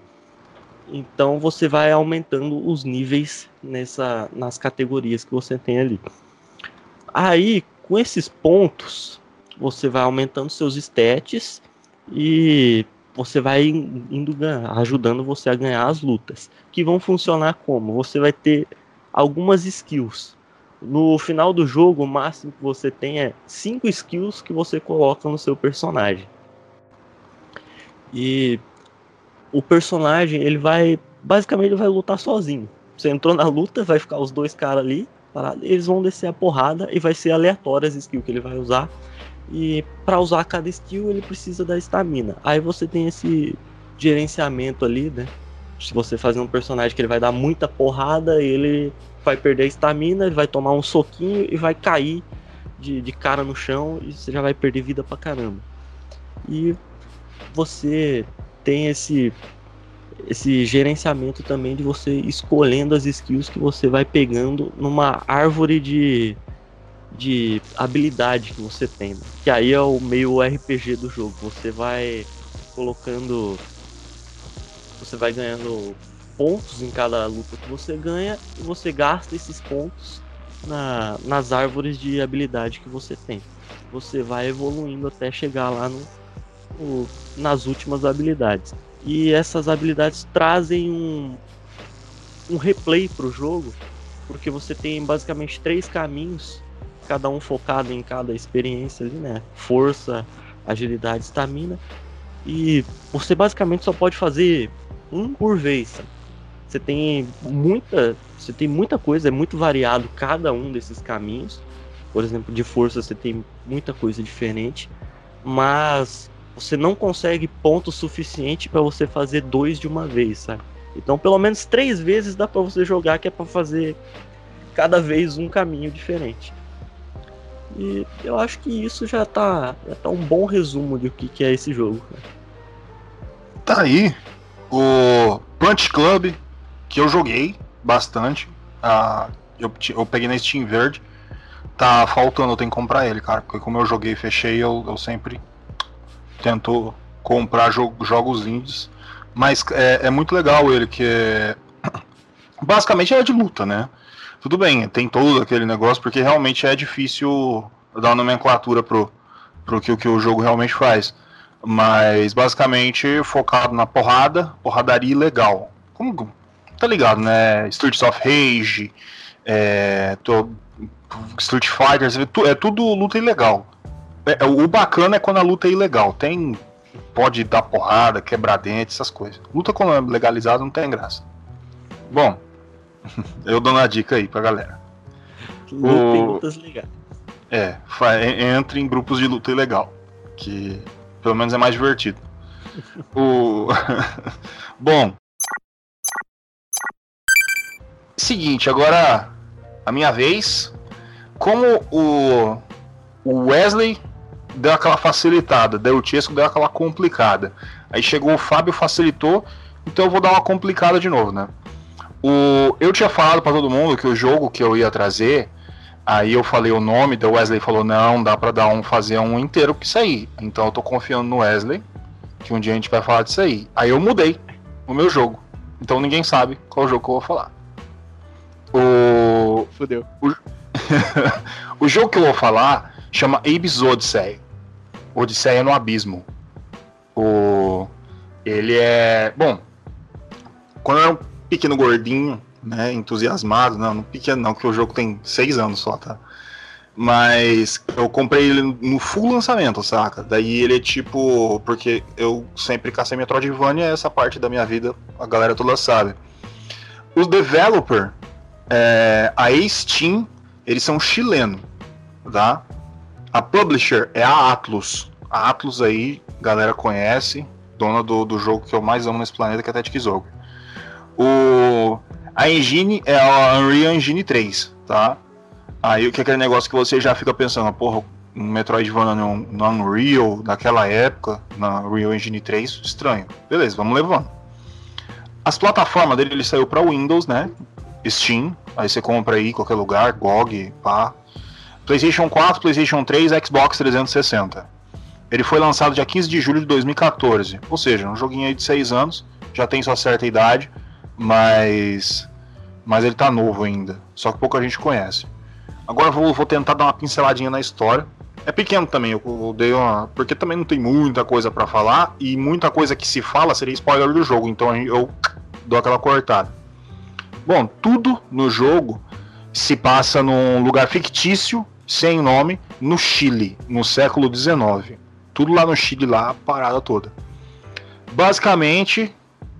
Então você vai aumentando os níveis nessa, nas categorias que você tem ali. Aí, com esses pontos, você vai aumentando seus stats e você vai in- indo ajudando você a ganhar as lutas. Que vão funcionar como? Você vai ter algumas skills. No final do jogo, o máximo que você tem é 5 skills que você coloca no seu personagem. E o personagem, ele vai. Basicamente, ele vai lutar sozinho. Você entrou na luta, vai ficar os dois caras ali, parado, eles vão descer a porrada e vai ser aleatória as skills que ele vai usar. E para usar cada skill, ele precisa da estamina. Aí você tem esse gerenciamento ali, né? Se você fazer um personagem que ele vai dar muita porrada, ele vai perder a estamina, ele vai tomar um soquinho e vai cair de, de cara no chão e você já vai perder vida pra caramba. E você tem esse esse gerenciamento também de você escolhendo as skills que você vai pegando numa árvore de, de habilidade que você tem. né? Que aí é o meio RPG do jogo. Você vai colocando. Você vai ganhando pontos em cada luta que você ganha e você gasta esses pontos na, nas árvores de habilidade que você tem. Você vai evoluindo até chegar lá no, no- nas últimas habilidades. E essas habilidades trazem um, um replay para o jogo, porque você tem basicamente três caminhos, cada um focado em cada experiência ali, né? Força, agilidade, estamina. E você basicamente só pode fazer um por vez. Você tem muita, você tem muita coisa, é muito variado cada um desses caminhos. Por exemplo, de força você tem muita coisa diferente, mas você não consegue ponto suficiente para você fazer dois de uma vez, sabe? Então, pelo menos três vezes dá para você jogar, que é para fazer cada vez um caminho diferente. E eu acho que isso já tá, já tá um bom resumo de o que, que é esse jogo. cara. Tá aí o Punch Club, que eu joguei bastante. Ah, eu, eu peguei na Steam Verde. Tá faltando, eu tenho que comprar ele, cara. Porque como eu joguei e fechei, eu, eu sempre tento comprar jo- jogos indies. Mas é, é muito legal ele, que é. Basicamente é de luta, né? Tudo bem, tem todo aquele negócio, porque realmente é difícil dar uma nomenclatura pro, pro que, o que o jogo realmente faz. Mas basicamente focado na porrada, porradaria legal. Como tá ligado, né? Streets of Rage, é, tô- Street Fighter, é tudo luta ilegal. É, o bacana é quando a luta é ilegal. Tem. Pode dar porrada, quebrar dente, essas coisas. Luta quando é legalizada não tem graça. Bom, eu dou uma dica aí pra galera. Luta O- lutas legais. É, entre em grupos de luta ilegal. Que pelo menos é mais divertido. o... Bom. Seguinte, agora a minha vez. Como o, o Wesley deu aquela facilitada, daí o Chesco deu aquela complicada. Aí chegou o Fábio, facilitou, então eu vou dar uma complicada de novo, né? O, eu tinha falado pra todo mundo que o jogo que eu ia trazer Aí eu falei o nome, daí o Wesley falou: não, dá pra dar um, fazer um inteiro com isso aí. Então eu tô confiando no Wesley, que um dia a gente vai falar disso aí. Aí eu mudei o meu jogo. Então ninguém sabe qual jogo que eu vou falar. O, Fudeu. o jogo que eu vou falar chama Abe's Odyssey. Odisseia no Abismo. O, ele é. Bom, quando eu era um pequeno gordinho, né, entusiasmado, não, não pequeno não, porque o jogo tem seis anos só, tá? Mas eu comprei ele no full lançamento, saca? Daí ele é tipo. Porque eu sempre cacei Metroidvania, essa parte da minha vida a galera toda sabe. Os developer, é, a Steam, eles são chilenos, tá? A publisher é a Atlus. A Atlus aí, galera conhece, dona do, do jogo que eu mais amo nesse planeta, que é Tactics Ogre. O, a engine é a Unreal Engine 3, tá? Aí o que é aquele negócio que você já fica pensando, porra, um Metroidvania no, no Unreal, daquela época, na Unreal Engine 3, estranho. Beleza, vamos levando. As plataformas dele, ele saiu para Windows, né? Steam, aí você compra aí qualquer lugar, GOG, pá. PlayStation 4, PlayStation 3, Xbox 360. Ele foi lançado dia 15 de julho de 2014, ou seja, um joguinho aí de 6 anos, já tem sua certa idade, mas mas ele tá novo ainda, só que pouca gente conhece. Agora vou, vou tentar dar uma pinceladinha na história. É pequeno também, eu, eu dei uma. Porque também não tem muita coisa pra falar, e muita coisa que se fala seria spoiler do jogo, então eu dou aquela cortada. Bom, tudo no jogo se passa num lugar fictício, sem nome, no Chile, no século XIX. Tudo lá no Chile, lá, a parada toda. Basicamente,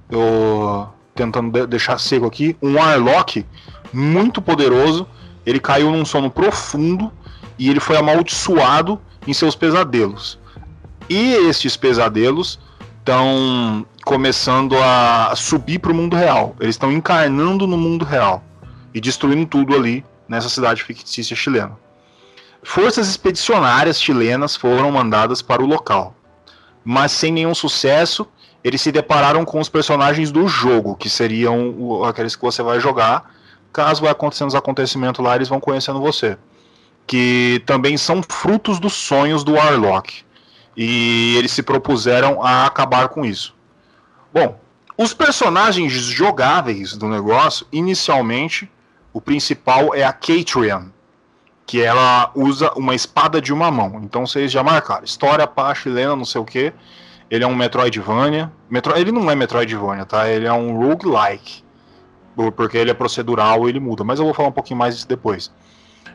eu tentando de- deixar seco aqui, um Warlock muito poderoso, ele caiu num sono profundo e ele foi amaldiçoado em seus pesadelos. E estes pesadelos estão começando a subir para o mundo real. Eles estão encarnando no mundo real e destruindo tudo ali nessa cidade fictícia chilena. Forças expedicionárias chilenas foram mandadas para o local, mas sem nenhum sucesso. Eles se depararam com os personagens do jogo, que seriam aqueles que você vai jogar. Caso vai acontecendo os acontecimentos lá, eles vão conhecendo você. Que também são frutos dos sonhos do Warlock. E eles se propuseram a acabar com isso. Bom, os personagens jogáveis do negócio, inicialmente, o principal é a Catrian, que ela usa uma espada de uma mão. Então vocês já marcaram. História pá, chilena, não sei o que. Ele é um Metroidvania. Metro... Ele não é Metroidvania, tá? Ele é um roguelike. Por- Porque ele é procedural ele muda. Mas eu vou falar um pouquinho mais disso depois.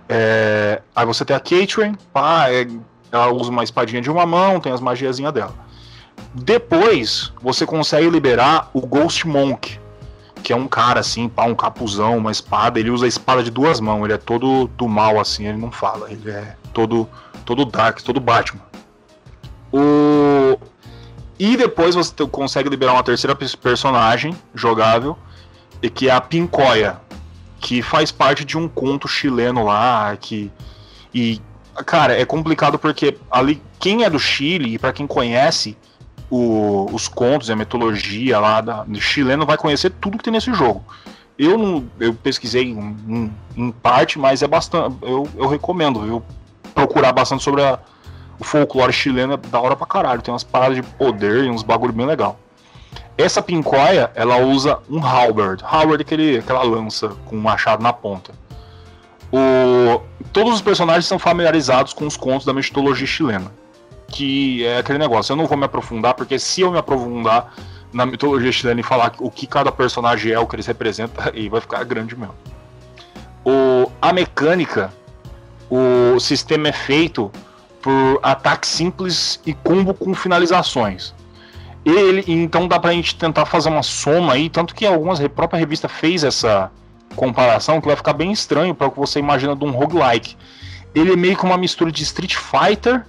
É, Aí você tem a Catrian, pá, é- ela usa uma espadinha de uma mão, tem as magiazinhas dela. Depois, você consegue liberar o Ghost Monk, que é um cara assim, pá, um capuzão, uma espada. Ele usa a espada de duas mãos, ele é todo do mal assim, ele não fala, ele é todo, todo dark, todo Batman. O... E depois você consegue liberar uma terceira pers- personagem jogável, e que é a Pincoia, que faz parte de um conto chileno lá, que. E, cara, é complicado porque ali, quem é do Chile, e pra quem conhece o- os contos e a mitologia lá da, chileno, vai conhecer tudo que tem nesse jogo. Eu não. Eu pesquisei em, em- em parte, mas é bastante. Eu, eu recomendo, viu? Procurar bastante sobre a- o folclore chileno é da hora pra caralho. Tem umas paradas de poder e uns bagulho bem legal. Essa pincoia, ela usa um halberd. Halberd é aquele, aquela lança com um machado na ponta. O, todos os personagens são familiarizados com os contos da mitologia chilena. Que é aquele negócio. Eu não vou me aprofundar, porque se eu me aprofundar na mitologia chilena e falar o que cada personagem é, o que eles representam, aí vai ficar grande mesmo. O, a mecânica, o sistema é feito por ataque simples e combo com finalizações. Ele, então dá pra gente tentar fazer uma soma aí, tanto que algumas a própria revista fez essa comparação que vai ficar bem estranho para o que você imagina de um roguelike. Ele é meio que uma mistura de Street Fighter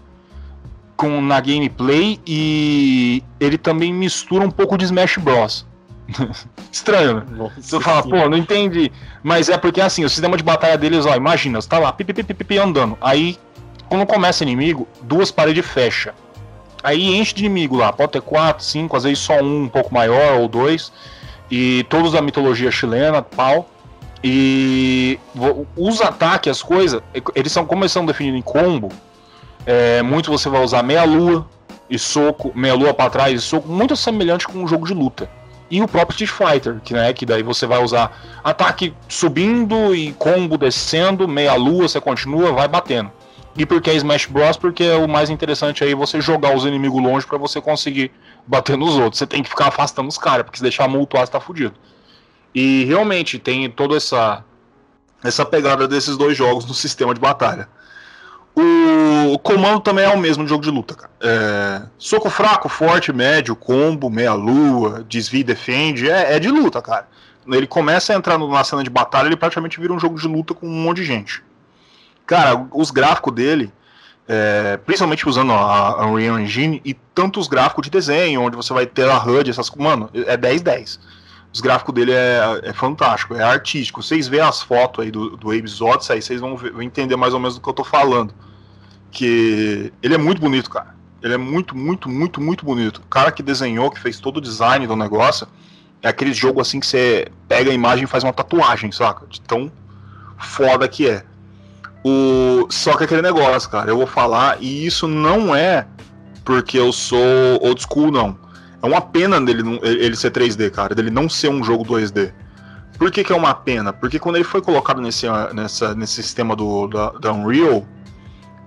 com na gameplay e ele também mistura um pouco de Smash Bros. Estranho, né? Nossa Você fala, senhora. pô, não entendi. Mas é porque assim, o sistema de batalha deles, ó, imagina, você tá lá, andando. Aí, quando começa inimigo, duas paredes fecha. Aí enche de inimigo lá, pode ter quatro, cinco, às vezes só um um pouco maior ou dois. E todos da mitologia chilena, pau. E os ataques, as coisas, eles são, como eles são definidos em combo, é, muito você vai usar meia-lua e soco, meia-lua pra trás e soco, muito semelhante com um jogo de luta. E o próprio Street Fighter, que, né, que daí você vai usar ataque subindo e combo descendo, meia-lua, você continua, vai batendo. E por que Smash Bros? Porque é o mais interessante aí você jogar os inimigos longe pra você conseguir bater nos outros. Você tem que ficar afastando os caras, porque se deixar multuar, você tá fudido. E realmente tem toda essa essa pegada desses dois jogos no sistema de batalha. O comando também é o mesmo de jogo de luta, cara. É, soco fraco, forte, médio, combo, meia-lua, desvia e defende, é, é de luta, cara. Ele começa a entrar na cena de batalha, ele praticamente vira um jogo de luta com um monte de gente. Cara, os gráficos dele, é, principalmente usando a Unreal Engine, e tanto os gráficos de desenho, onde você vai ter a HUD, essas mano, é 10-10. Os gráficos dele é, é fantástico, é artístico. Vocês veem as fotos aí do, do Abe's Odyssey, aí vocês vão, ver- vão entender mais ou menos do que eu tô falando. Que ele é muito bonito, cara. Ele é muito, muito, muito, muito bonito. O cara que desenhou, que fez todo o design do negócio, é aquele jogo assim que você pega a imagem e faz uma tatuagem, saca? De tão foda que é. O... Só que aquele negócio, cara, eu vou falar, e isso não é porque eu sou old school, não. É uma pena dele não- ele ser 3D, cara, dele não ser um jogo 2D. Por que, que é uma pena? Porque quando ele foi colocado nesse, nessa, nesse sistema do, da, da Unreal,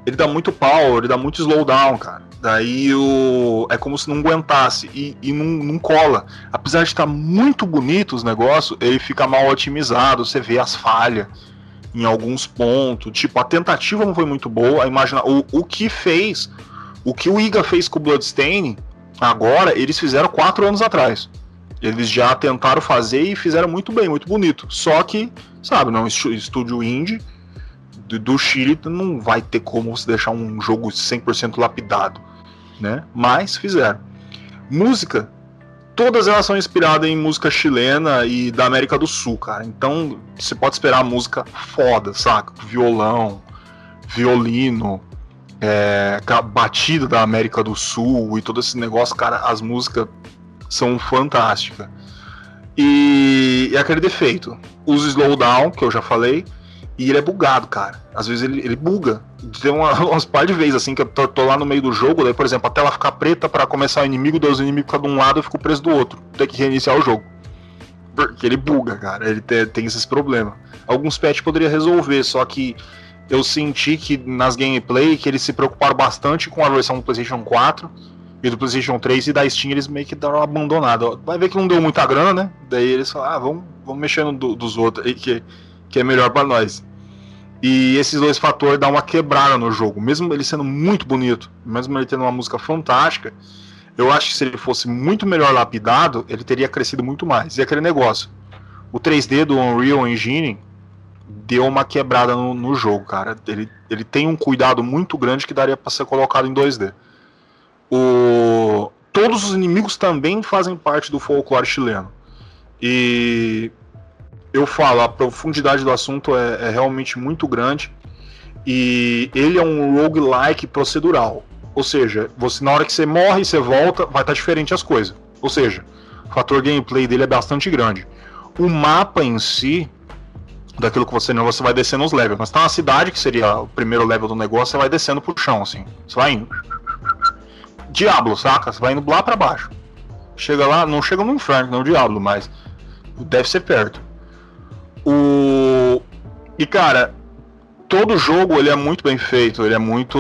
ele dá muito power, ele dá muito slowdown, cara. Daí o. É como se não aguentasse e, e não, não cola. Apesar de estar muito bonito os negócios, ele fica mal otimizado, você vê as falhas em alguns pontos. Tipo, a tentativa não foi muito boa. Imagina, o, o que fez, o que o Iga fez com o Bloodstain, agora, eles fizeram quatro anos atrás. Eles já tentaram fazer e fizeram muito bem, muito bonito. Só que, sabe, não, estúdio indie do Chile não vai ter como se deixar um jogo 100% lapidado, né? Mas fizeram. Música, todas elas são inspiradas em música chilena e da América do Sul, cara. Então, você pode esperar música foda, saca? Violão, violino, é, batida da América do Sul e todo esse negócio, cara, as músicas são fantásticas. E, e aquele defeito, usa slowdown, que eu já falei, e ele é bugado, cara. Às vezes ele, ele buga. Tem uma, umas par de vezes assim que eu tô, tô lá no meio do jogo, daí, por exemplo, a tela ficar preta para começar o inimigo, os inimigos ficam de um lado e eu fico preso do outro. Tem que reiniciar o jogo. Porque ele buga, cara. Ele te- tem esses problemas. Alguns patches poderia resolver, só que eu senti que nas gameplay que eles se preocuparam bastante com a versão do PlayStation 4 e do PlayStation 3 e da Steam eles meio que deram uma abandonada. Vai ver que não deu muita grana, né? Daí eles falaram, ah, vamos, vamos mexendo do- dos outros aí que, que é melhor pra nós. E esses dois fatores dão uma quebrada no jogo, mesmo ele sendo muito bonito, mesmo ele tendo uma música fantástica. Eu acho que se ele fosse muito melhor lapidado, ele teria crescido muito mais. E aquele negócio, o 3D do Unreal Engine deu uma quebrada no, no jogo, cara. Ele, ele tem um cuidado muito grande que daria para ser colocado em 2D. O, todos os inimigos também fazem parte do folclore chileno. E eu falo, a profundidade do assunto é, é realmente muito grande. E ele é um roguelike procedural. Ou seja, você na hora que você morre e você volta, vai estar diferente as coisas. Ou seja, o fator gameplay dele é bastante grande. O mapa em si, daquilo que você não, você vai descendo os levels. Mas tá na cidade, que seria o primeiro level do negócio, você vai descendo pro chão, assim. Você vai indo. Diablo, saca? Você vai indo lá pra baixo. Chega lá, não chega no inferno, não Diablo, mas deve ser perto. O. E cara, todo jogo ele é muito bem feito, ele é muito.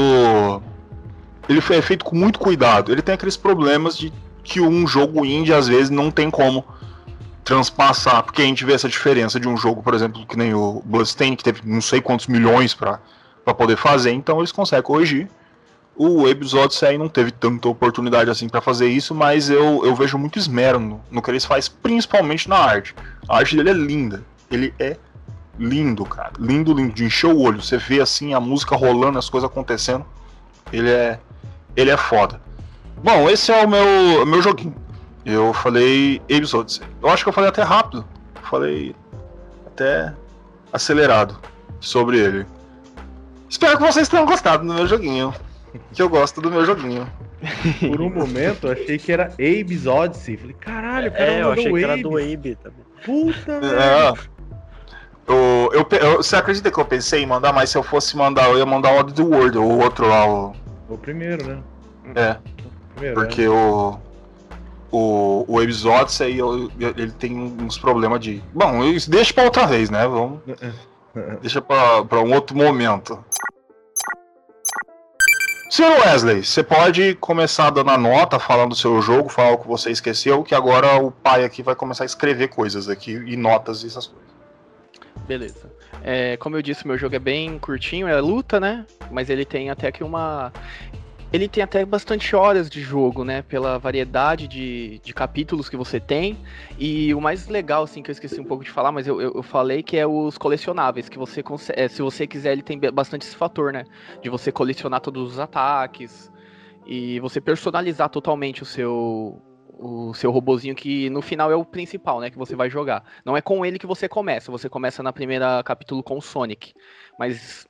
Ele é feito com muito cuidado. Ele tem aqueles problemas de que um jogo indie às vezes não tem como transpassar, porque a gente vê essa diferença de um jogo, por exemplo, que nem o Bloodstained, que teve não sei quantos milhões pra poder fazer, então eles conseguem corrigir O Abe's Odyssey não teve tanta oportunidade assim para fazer isso, mas eu, eu vejo muito esmero no, no que eles fazem, principalmente na arte. A arte dele é linda. Ele é lindo, cara. Lindo, lindo, de encher o olho. Você vê assim a música rolando, as coisas acontecendo. Ele é. Ele é foda. Bom, esse é o meu, meu joguinho. Eu falei Abe's Odyssey. Eu acho que eu falei até rápido. falei até acelerado sobre ele. Espero que vocês tenham gostado do meu joguinho. Que eu gosto do meu joguinho. Por um momento eu achei que era Abe's Odyssey. Falei, caralho, cara É, eu achei que era Abe. do Abe também. Puta, velho. É. Eu, eu, eu- você acredita que eu pensei em mandar, mas se eu fosse mandar, eu ia mandar o Odd the World, o outro lá, o. O primeiro, né? É, O primeiro, porque o. O, o Abe's eu- ele tem uns problemas de. Bom, deixa pra outra vez, né? Vamos. Deixa pra um outro momento. Senhor Wesley, você pode começar dando a nota, falando do seu jogo, falar o que você esqueceu, que agora o pai aqui vai começar a escrever coisas aqui, e notas e essas coisas. Beleza. É, como eu disse, meu jogo é bem curtinho, é luta, né? Mas ele tem até que uma. Ele tem até bastante horas de jogo, né? Pela variedade de, de capítulos que você tem. E o mais legal, assim, que eu esqueci um pouco de falar, mas eu, eu, falei que é os colecionáveis, que você consegue. é, se você quiser, ele tem bastante esse fator, né? De você colecionar todos os ataques. E você personalizar totalmente o seu. O seu robozinho que no final é o principal, né? Que você vai jogar. Não é com ele que você começa. Você começa na primeira capítulo com o Sonic. Mas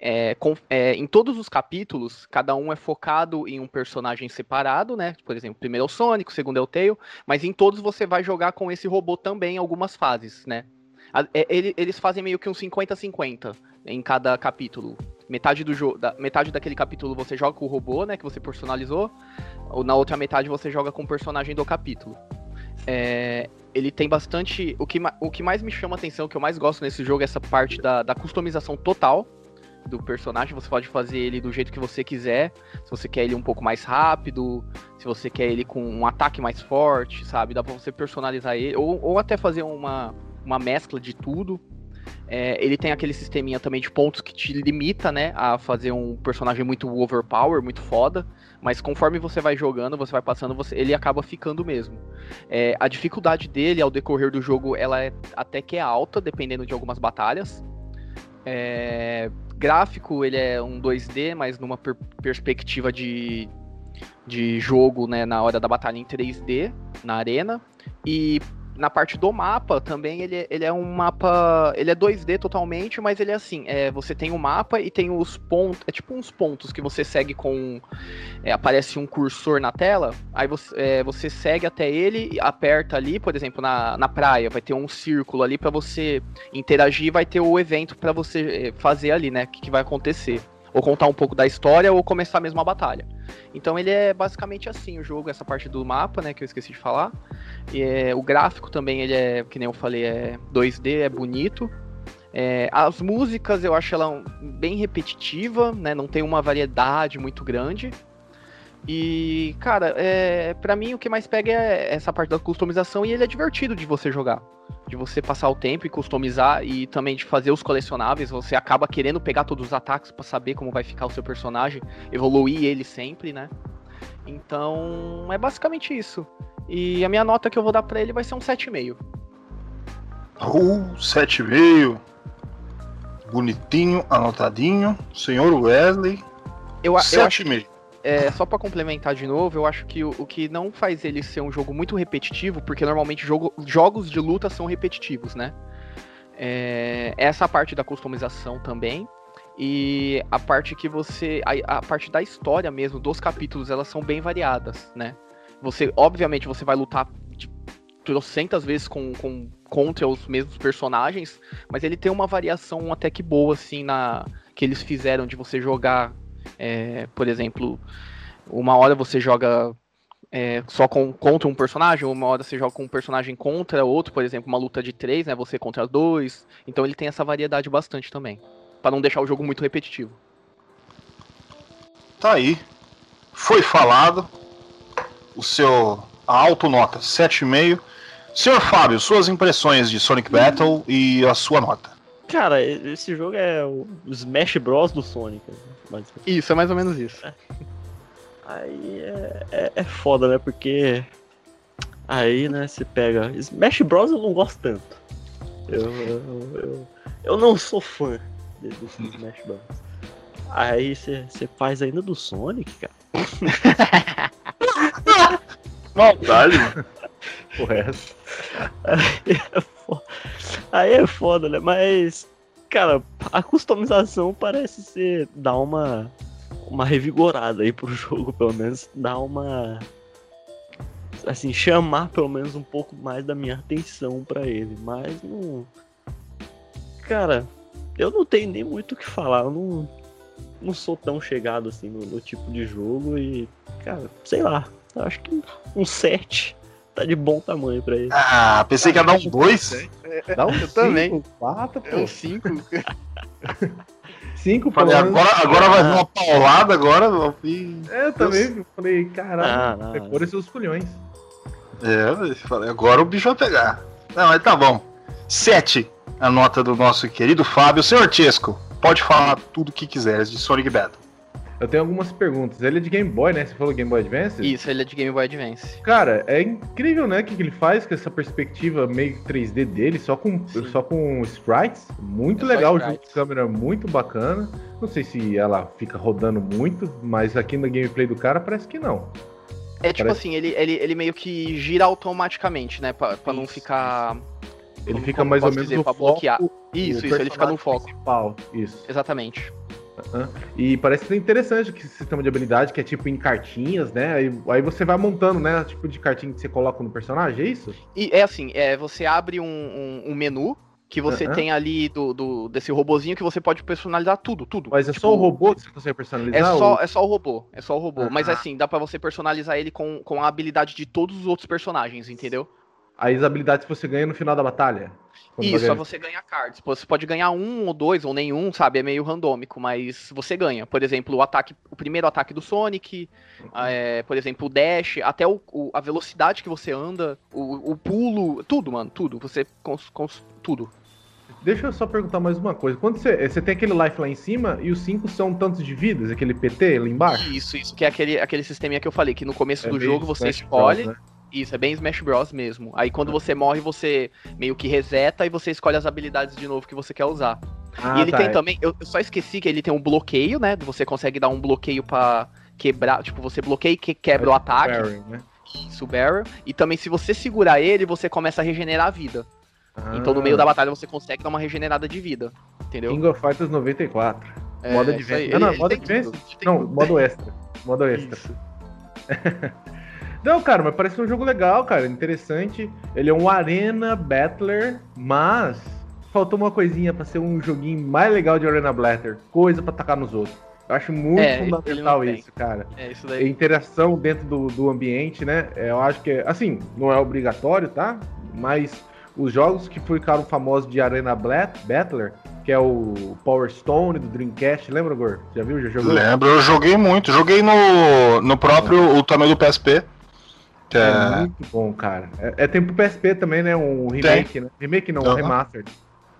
é, com- é, em todos os capítulos, cada um é focado em um personagem separado, né? Por exemplo, primeiro é o Sonic, segundo é o Tail. Mas em todos você vai jogar com esse robô também algumas fases, né? A- é, ele- eles fazem meio que um 50-50 em cada capítulo. Metade do jogo, metade daquele capítulo você joga com o robô, né, que você personalizou, ou na outra metade você joga com o personagem do capítulo. É, ele tem bastante. O que, o que mais me chama atenção, o que eu mais gosto nesse jogo é essa parte da, da customização total do personagem. Você pode fazer ele do jeito que você quiser. Se você quer ele um pouco mais rápido, se você quer ele com um ataque mais forte, sabe? Dá pra você personalizar ele. Ou, ou até fazer uma, uma mescla de tudo. É, ele tem aquele sisteminha também de pontos que te limita, né, a fazer um personagem muito overpower, muito foda. Mas conforme você vai jogando, você vai passando, você, ele acaba ficando mesmo. É, a dificuldade dele ao decorrer do jogo, ela é até que é alta, dependendo de algumas batalhas. É, gráfico, ele é um 2D, mas numa per- perspectiva de, de jogo, né, na hora da batalha em 3D, na arena. E na parte do mapa também ele, é- ele é um mapa. Ele é 2D totalmente, mas ele é assim: é, você tem o mapa e tem os pontos. É tipo uns pontos que você segue com. é, aparece um cursor na tela, aí você, é, você segue até ele, aperta ali, por exemplo, na, na praia, vai ter um círculo ali para você interagir, vai ter o evento para você é, fazer ali, né? O que, que vai acontecer. Ou contar um pouco da história ou começar mesmo a batalha. Então ele é basicamente assim o jogo, essa parte do mapa, né, que eu esqueci de falar. E, é, o gráfico também, ele é, que nem eu falei, é 2D, é bonito. É, as músicas eu acho ela bem repetitiva, né? Não tem uma variedade muito grande. E, cara, é, para mim o que mais pega é essa parte da customização e ele é divertido de você jogar. De você passar o tempo e customizar e também de fazer os colecionáveis. Você acaba querendo pegar todos os ataques pra saber como vai ficar o seu personagem, evoluir ele sempre, né? Então, é basicamente isso. E a minha nota que eu vou dar pra ele vai ser um 7,5. Uh, 7,5. Bonitinho, anotadinho. Senhor Wesley. Eu, a- eu acho 7,5. É, só pra complementar de novo, eu acho que o, o que não faz ele ser um jogo muito repetitivo, porque normalmente jogo- jogos de luta são repetitivos, né? É, essa parte da customização também. E a parte que você. A, a parte da história mesmo, dos capítulos, elas são bem variadas, né? Você, obviamente, você vai lutar de trocentas vezes com, com, contra os mesmos personagens, mas ele tem uma variação até que boa, assim, na que eles fizeram de você jogar é, por exemplo, uma hora você joga é, só com, contra um personagem, uma hora você joga com um personagem contra outro, por exemplo, uma luta de três, né? Você contra dois. Então ele tem essa variedade bastante também. Pra não deixar o jogo muito repetitivo. Tá aí. Foi falado. O seu. A autonota 7,5. Senhor Fábio, suas impressões de Sonic Battle e a sua nota. Cara, esse jogo é o Smash Bros do Sonic. né. Isso, é mais ou menos isso. Aí é, é, é foda, né? Porque aí, né, você pega. Smash Bros eu não gosto tanto. Eu, eu, eu, eu não sou fã de- desse Smash Bros. Aí você você faz ainda do Sonic, cara. Maldade, mano. Porra, é essa? Aí é aí é foda, né? Mas, cara, a customização parece ser dar uma uma revigorada aí pro jogo, pelo menos. Dar uma assim, chamar pelo menos um pouco mais da minha atenção pra ele, mas não Cara, eu não tenho nem muito o que falar, eu não não sou tão chegado assim no, no tipo de jogo e, cara, sei lá, acho que um 7 tá de bom tamanho pra ele. Ah, pensei que ia dar um 2. Dá um Eu também. 5, 4, É um 5. 5 Falei, agora, agora vai vir uma paulada agora. E... É, eu também falei, caralho, Ah, decora seus culhões. É, eu falei, agora o bicho vai pegar. Não, mas tá bom. 7, a nota do nosso querido Fábio. Senhor Tesco, pode falar tudo o que quiser de Sonic Battle. Eu tenho algumas perguntas. Ele é de Game Boy, né? Você falou Game Boy Advance? Isso, ele é de Game Boy Advance. Cara, é incrível, né? O que ele faz com essa perspectiva meio 3D dele, só com, Sim. só com sprites. Muito É legal, o jogo de câmera muito bacana. Não sei se ela fica rodando muito, mas aqui na gameplay do cara parece que não. É tipo Parece- assim, ele, ele, ele meio que gira automaticamente, né? Pra, pra não ficar. Ele Como- fica mais ou menos dizer, no foco. bloquear. Isso, isso, ele fica no foco. Principal. Isso. Exatamente. E parece ser interessante que esse sistema de habilidade, que é tipo em cartinhas, né? Aí, aí você vai montando, né? Tipo de cartinha que você coloca no personagem, é isso? E é assim, é, você abre um, um, um menu que você Aham. tem ali do, do, desse robozinho que você pode personalizar tudo, tudo. Mas é Tipo, só o robô que você consegue É personalizar? só, ou- é só o robô, é só o robô. Mas Ah. assim, dá pra você personalizar ele com, com a habilidade de todos os outros personagens, entendeu? Aí as habilidades que você ganha no final da batalha? Quando Isso, só você ganha cards. Você pode ganhar um ou dois, ou nenhum, sabe? É meio randômico, mas você ganha. Por exemplo, o ataque, o primeiro ataque do Sonic, é, por exemplo, o dash, até o, o- a velocidade que você anda, o, o pulo, tudo, mano, tudo. Você cons, cons- tudo. Deixa eu só perguntar mais uma coisa. Quando você, você tem aquele life lá em cima e os cinco são tantos de vidas, aquele PT lá embaixo? Isso, isso, que é aquele, aquele sisteminha que eu falei, que no começo É do jogo você escolhe. Bros, né? Isso, é bem Smash Bros mesmo. Aí quando você morre, você meio que reseta e você escolhe as habilidades de novo que você quer usar. Ah, e ele tá, tem é. também, eu só esqueci que ele tem um bloqueio, né? Você consegue dar um bloqueio pra quebrar, tipo, você bloqueia e que- quebra o ataque, Barry, né? isso, barrel. E também se você segurar ele, você começa a regenerar a vida. Então no meio Ah, da batalha você consegue dar uma regenerada de vida, entendeu? King of Fighters 94. É, modo. Advance. Ah, não, modo tem Advance? tudo, tem Não, modo extra. Modo extra. Não, cara, mas parece um jogo legal, cara. Interessante. Ele é um Arena Battler, mas faltou uma coisinha pra ser um joguinho mais legal de Arena Battler. Coisa pra tacar nos outros. Eu acho muito É, fundamental isso, cara. É isso A daí. interação dentro do, do ambiente, né? É, Eu acho que, é- assim, não é obrigatório, tá? Mas os jogos que ficaram famosos de Arena Battler, que é o Power Stone do Dreamcast, lembra, Gor? Já viu? Já jogou? Lembro, eu joguei muito. Joguei no, no próprio o tamanho do PSP. É é, muito bom, cara. É, é tempo PSP também, né? Um remake, né? Remake não, um Aham. remastered.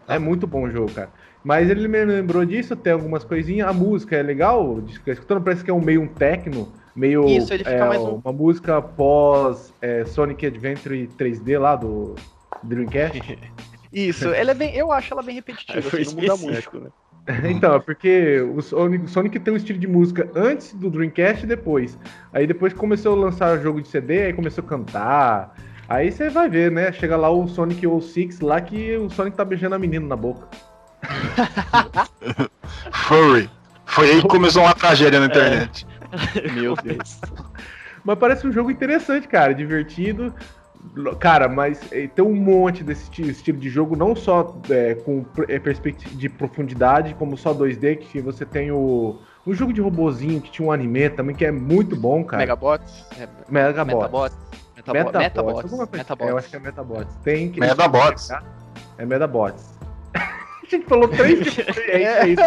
É muito bom o jogo, cara. Mas ele me lembrou disso, tem algumas coisinhas. A música é legal, escutando, parece que é um meio um techno, meio Isso, ele fica é, mais um- uma música pós é, Sonic Adventure 3D lá do Dreamcast. Isso, ela é bem, eu acho ela bem repetitiva, assim, não muda muito. né? então, é porque o Sonic, o Sonic tem um estilo de música antes do Dreamcast e depois. Aí depois começou a lançar jogo de CD, aí começou a cantar. Aí você vai ver, né? Chega lá o Sonic 06 lá que o Sonic tá beijando a menina na boca. Furry. Foi aí que começou uma tragédia na internet. Meu Deus. Mas parece um jogo interessante, cara, divertido. Cara, mas eh, tem um monte desse estilo de jogo, não só é, com eh, perspectiva de profundidade, como só 2D, que você tem o. Um jogo de robozinho que tinha um anime também, que é muito bom, cara. Megabots? É, Megabots. Metabots? Metabots? Metabots, Metabots. alguma coisa. Metabots. É, eu acho que é Metabots. Tem que. Medabots. É Metabots. A gente falou três vezes. É isso.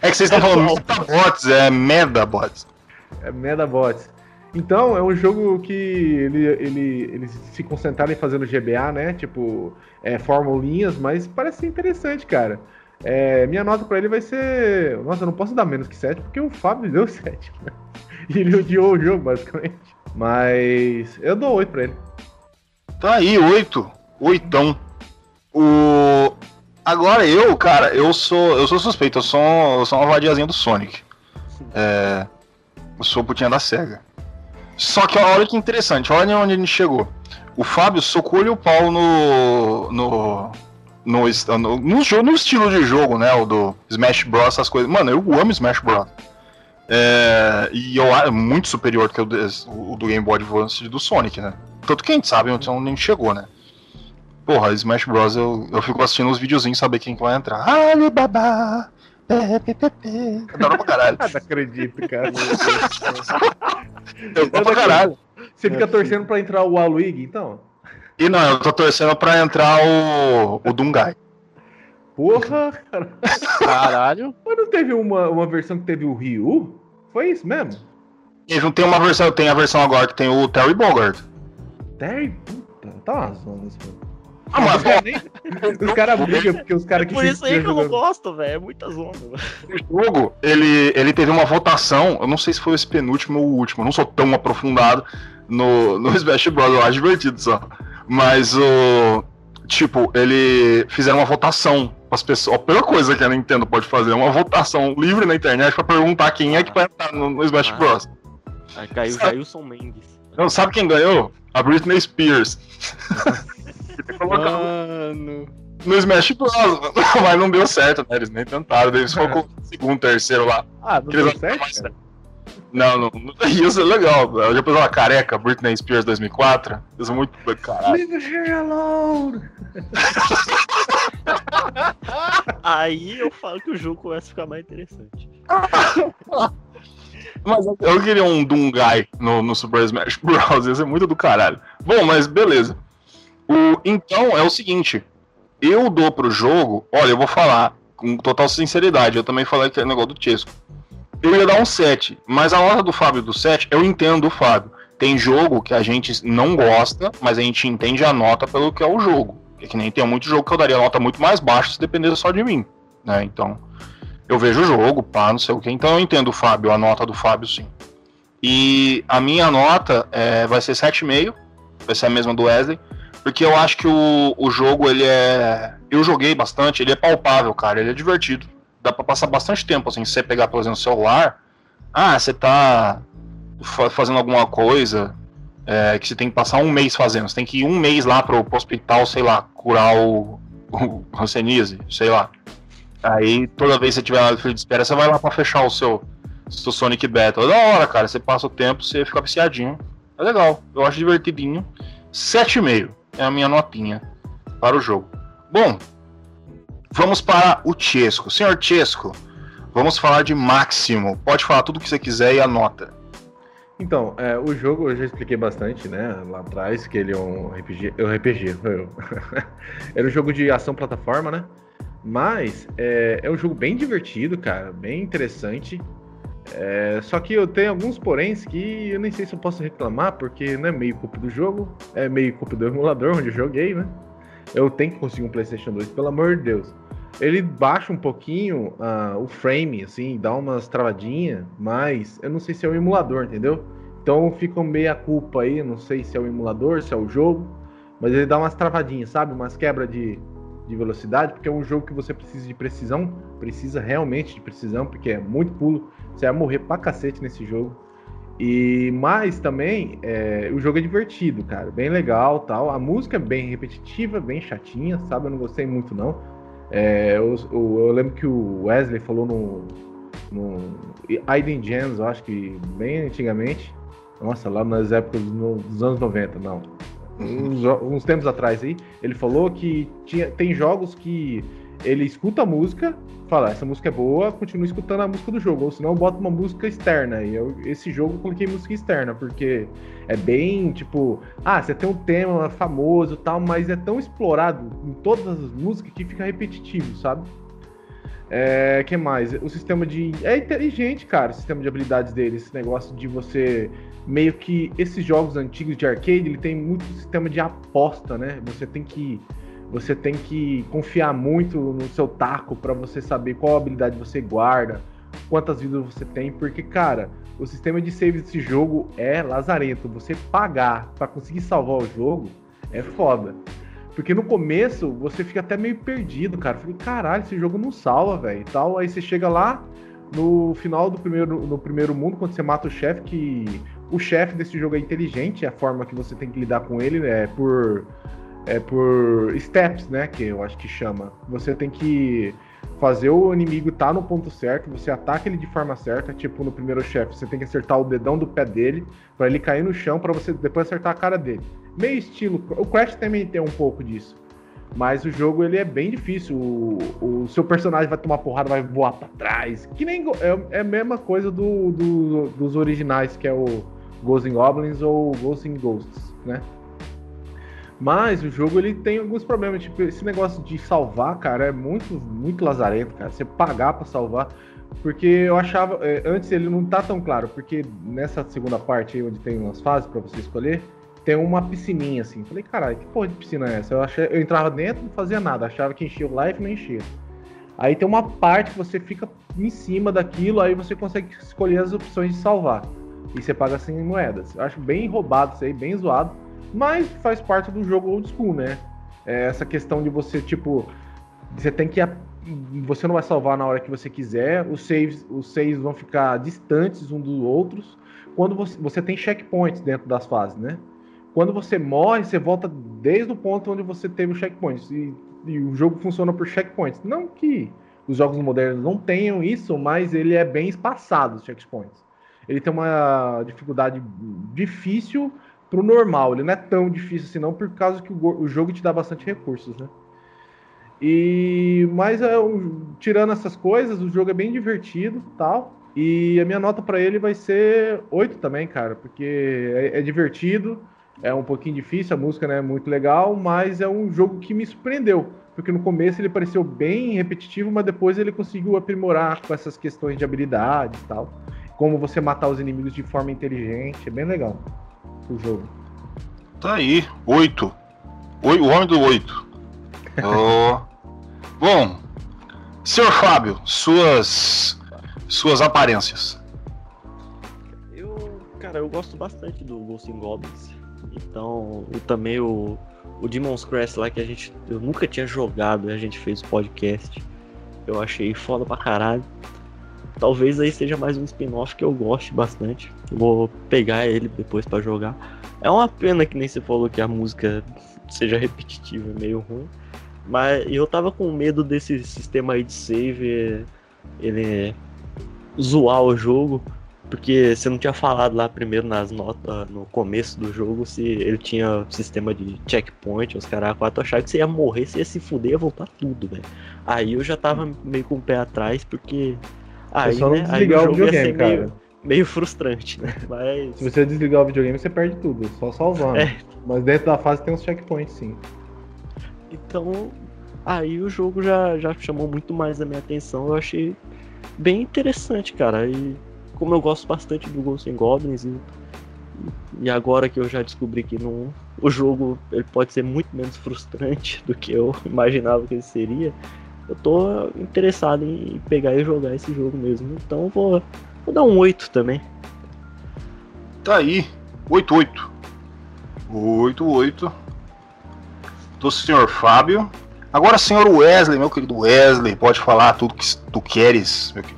É que vocês estão falando Metabots, é Medabots. É Medabots. Então, é um jogo que ele, ele, eles se concentraram em fazer no GBA, né? Tipo, é, formulinhas, mas parece ser interessante, cara. É, minha nota pra ele vai ser. Nossa, eu não posso dar menos que 7, porque o Fábio deu 7. e ele odiou o jogo, basicamente. Mas eu dou 8 pra ele. Tá aí, 8. Oitão. O. Agora eu, cara, eu sou. Eu sou suspeito, eu sou, eu sou uma vadiazinha do Sonic. É. Eu sou putinha da SEGA. Só que olha que interessante, olha onde a gente chegou. O Fábio socou-lhe o pau no. no. No, no, no, no estilo de jogo, né? O do Smash Bros, essas coisas. Mano, eu amo Smash Bros. É, e eu é muito superior que o, o, do Game Boy Advance do Sonic, né? Tanto que a gente sabe onde a gente chegou, né? Porra, Smash Bros. Eu, eu fico assistindo os videozinhos saber quem que vai entrar. Alibaba! Adoro pra caralho. Não acredito, cara. eu pra caralho. Você fica torcendo pra entrar o Waluigi, então? E não, eu tô torcendo pra entrar o, o Dungai. Porra, cara. Caralho. Mas não teve uma, uma versão que teve o Ryu? Foi isso mesmo? Não tem uma versão, tem a versão agora que tem o Terry Bogard. Terry? Puta, tá uma zona esse jogo. Ah, mas os caras brigam porque os caras é que Por isso aí que eu não gosto, velho. É muita zona. O jogo, ele, ele teve uma votação, eu não sei se foi esse penúltimo ou o último, eu não sou tão aprofundado no, no Smash Bros. Eu acho divertido só. Mas o. Tipo, ele fizeram uma votação as pessoas. A pior coisa que a Nintendo pode fazer é uma votação livre na internet pra perguntar quem é que vai entrar no, no Smash Bros. Aí caiu o Jailson Mendes. Não, sabe quem ganhou? A Britney Spears. Mano. No Smash Bros. Mas não deu certo, né? Eles nem tentaram. Eles focou no segundo, terceiro lá. Ah, não deu não certo? Não, não, não. Isso é legal. Eu já pensou uma careca, Britney Spears 2004? Isso é muito caralho. Leave her alone! Aí eu falo que o jogo começa a ficar mais interessante. Mas eu- queria um Dungai no, no Super Smash Bros. Isso é muito do caralho. Bom, mas beleza. O, então é o seguinte: eu dou pro jogo. Olha, eu vou falar com total sinceridade. Eu também falei que é negócio do Chesco. Eu ia dar um 7, mas a nota do Fábio do 7, eu entendo o Fábio. Tem jogo que a gente não gosta, mas a gente entende a nota pelo que é o jogo. É que nem tem muito jogo que eu daria nota muito mais baixa se dependesse só de mim. Né? Então, eu vejo o jogo, pá, não sei o que. Então eu entendo o Fábio, a nota do Fábio, sim. E a minha nota é, vai ser 7,5, vai ser a mesma do Wesley, porque eu acho que o, o jogo, ele é. Eu joguei bastante, ele é palpável, cara, ele é divertido. Dá pra passar bastante tempo, assim, você pegar, por exemplo, o celular. Ah, você tá fa- fazendo alguma coisa é, que você tem que passar um mês fazendo. Você tem que ir um mês lá pro, pro hospital, sei lá, curar o, o Hanseníase, sei lá. Aí toda vez que você tiver na fila de espera, você vai lá pra fechar o seu, seu Sonic Battle. É da hora, cara. Você passa o tempo, você fica viciadinho. É legal. Eu acho divertidinho. 7,5 é a minha notinha para o jogo. Bom, vamos para o Chesco. Senhor Chesco, vamos falar de Máximo. Pode falar tudo o que você quiser e anota. Então, é, o jogo eu já expliquei bastante, né? Lá atrás, que ele é um RPG. É um RPG, eu. Era um jogo de ação plataforma, né? Mas é, é um jogo bem divertido, cara, bem interessante. É, só que eu tenho alguns poréns que eu nem sei se eu posso reclamar, porque não é meio culpa do jogo, é meio culpa do emulador onde eu joguei, né? Eu tenho que conseguir um PlayStation 2, pelo amor de Deus. Ele baixa um pouquinho ah, o frame, assim, dá umas travadinhas, mas eu não sei se é o emulador, entendeu? Então fica meio a culpa aí, não sei se é o emulador, se é o jogo, mas ele dá umas travadinhas, sabe? Umas quebras de, de velocidade, porque é um jogo que você precisa de precisão, precisa realmente de precisão, porque é muito pulo, você vai morrer pra cacete nesse jogo. E mais também, é, o jogo é divertido, cara, bem legal, tal. A música é bem repetitiva, bem chatinha, sabe? Eu não gostei muito não. É, eu, eu- eu lembro que o Wesley falou no, no Aiden Gems, eu acho que bem antigamente. Nossa, lá nas épocas dos anos 90, não. Uns, uns tempos atrás aí, ele falou que tinha, tem jogos que ele escuta a música, fala, essa música é boa, continua escutando a música do jogo, ou senão bota uma música externa. E eu, esse jogo eu coloquei música externa, porque é bem tipo, ah, você tem um tema famoso tal, mas é tão explorado em todas as músicas que fica repetitivo, sabe? É, que mais? O sistema de. É inteligente, cara, o sistema de habilidades dele. Esse negócio de você. Meio que. Esses jogos antigos de arcade, ele tem muito sistema de aposta, né? Você tem que. Você tem que confiar muito no seu taco para você saber qual habilidade você guarda, quantas vidas você tem, porque, cara, o sistema de save desse jogo é lazarento. Você pagar para conseguir salvar o jogo é foda. Porque no começo você fica até meio perdido, cara. Falei, caralho, esse jogo não salva, velho. tal. Aí você chega lá no final do primeiro, no primeiro mundo, quando você mata o chefe, que o chefe desse jogo é inteligente, a forma que você tem que lidar com ele é por é por steps, né? Que eu acho que chama. Você tem que fazer o inimigo estar tá no ponto certo, você ataca ele de forma certa, tipo no primeiro chefe, você tem que acertar o dedão do pé dele para ele cair no chão para você depois acertar a cara dele meio estilo. O Crash também tem um pouco disso. Mas o jogo ele é bem difícil. O, o seu personagem vai tomar porrada, vai voar para trás. Que nem é, é, a mesma coisa do, do, dos originais, que é o Ghosts and Goblins ou Ghosts and Ghosts, né? Mas o jogo ele tem alguns problemas, tipo, esse negócio de salvar, cara, é muito muito lazarento, cara. Você pagar para salvar, porque eu achava é, antes ele não tá tão claro, porque nessa segunda parte aí onde tem umas fases para você escolher, tem uma piscininha assim. Falei, caralho, que porra de piscina é essa? Eu, achei, eu entrava dentro não fazia nada, achava que enchia o life não enchia. Aí tem uma parte que você fica em cima daquilo, aí você consegue escolher as opções de salvar. E você paga 100 moedas. Eu acho bem roubado isso aí, bem zoado. Mas faz parte do jogo old school, né? É essa questão de você, tipo, você tem que. Você não vai salvar na hora que você quiser, os saves, os saves vão ficar distantes um dos outros. Quando você, você tem checkpoints dentro das fases, né? quando você morre, você volta desde o ponto onde você teve o checkpoint. E, e, o jogo funciona por checkpoints. Não que os jogos modernos não tenham isso, mas ele é bem espaçado, os checkpoints. Ele tem uma dificuldade difícil pro normal. Ele não é tão difícil assim, não, por causa que o, o jogo te dá bastante recursos, né? E mas é, tirando essas coisas, o jogo é bem divertido, tal. E a minha nota para ele vai ser 8 também, cara, porque é, é divertido é um pouquinho difícil, a música não é muito legal, mas é um jogo que me surpreendeu. Porque no começo ele pareceu bem repetitivo, mas depois ele conseguiu aprimorar com essas questões de habilidades e tal. Como você matar os inimigos de forma inteligente. É bem legal o jogo. Tá aí, oito. O homem do oito. oh. Bom, senhor Fábio, suas suas aparências. Eu, cara, eu gosto bastante do Ghost Goblins. Então, e também o, o Demon's Crest lá que a gente. Eu nunca tinha jogado, a gente fez o podcast. Eu achei foda pra caralho. Talvez aí seja mais um spin-off que eu goste bastante. Vou pegar ele depois para jogar. É uma pena que nem você falou que a música seja repetitiva, meio ruim. Mas eu tava com medo desse sistema aí de save ele zoar o jogo. Porque você não tinha falado lá primeiro nas notas, no começo do jogo, se ele tinha sistema de checkpoint, os caras quatro acharam que você ia morrer, você ia se fuder, ia voltar tudo, velho. Aí eu já tava meio com o pé atrás, porque. Aí, só né, aí o jogo videogame, ia ser cara. Meio, frustrante, né? Mas. Se você desligar o videogame, você perde tudo, só salvando. É. Mas dentro da fase tem uns checkpoints, sim. Então, aí o jogo já, já chamou muito mais a minha atenção. Eu achei bem interessante, cara. E como eu gosto bastante do Ghosts and Goblins e, e agora que eu já descobri que não, o jogo ele pode ser muito menos frustrante do que eu imaginava que ele seria, eu tô interessado em pegar e jogar esse jogo mesmo. Então vou, vou dar um 8 também. Tá aí, 8-8. 8-8 do senhor Fábio. Agora, senhor Wesley, meu querido Wesley, pode falar tudo que tu queres, meu querido.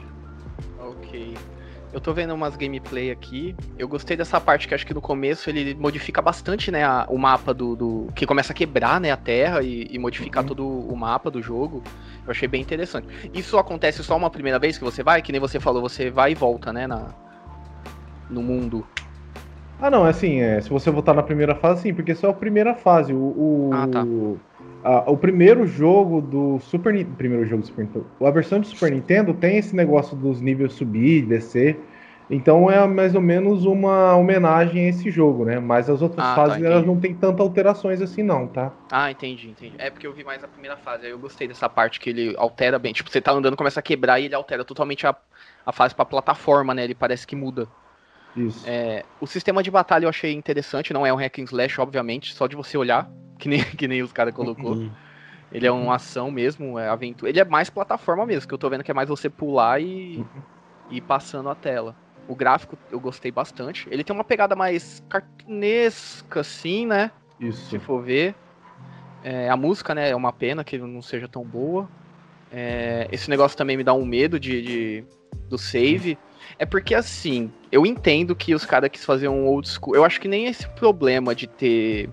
Eu tô vendo umas gameplay aqui. Eu gostei dessa parte que acho que no começo ele modifica bastante, né, a, o mapa do, do, que começa a quebrar, né, a terra e, e modificar uhum. todo o mapa do jogo. Eu achei bem interessante. Isso acontece só uma primeira vez que você vai, que nem você falou, você vai e volta, né, na no mundo. Ah, não, é assim, é, se você voltar na primeira fase, sim, porque só é a primeira fase. O, o, ah, tá. A, o primeiro jogo do Super Primeiro jogo do Super Nintendo. A versão do Super Nintendo tem esse negócio dos níveis subir e descer. Então é mais ou menos uma homenagem a esse jogo, né? Mas as outras Ah, tá, fases elas entendi. não tem tanta alterações assim não, tá? Ah, entendi, entendi. É porque eu vi mais a primeira fase, aí eu gostei dessa parte que ele altera bem. Tipo, você tá andando, começa a quebrar e ele altera totalmente a, a fase pra plataforma, né? Ele parece que muda. Isso. É, o sistema de batalha eu achei interessante, não é um hack and slash, obviamente, só de você olhar, que nem, que nem os caras colocou. Hum. Ele é uma ação mesmo, é aventura. Ele é mais plataforma mesmo, que eu tô vendo que é mais você pular e, e ir passando a tela. O gráfico eu gostei bastante. Ele tem uma pegada mais cartunesca, assim, né? Isso. Se for ver. É, a música, né, é uma pena que não seja tão boa. É, esse negócio também me dá um medo de, de- do save. É porque assim, eu entendo que os caras quis fazer um old school. Eu acho que nem esse problema de ter,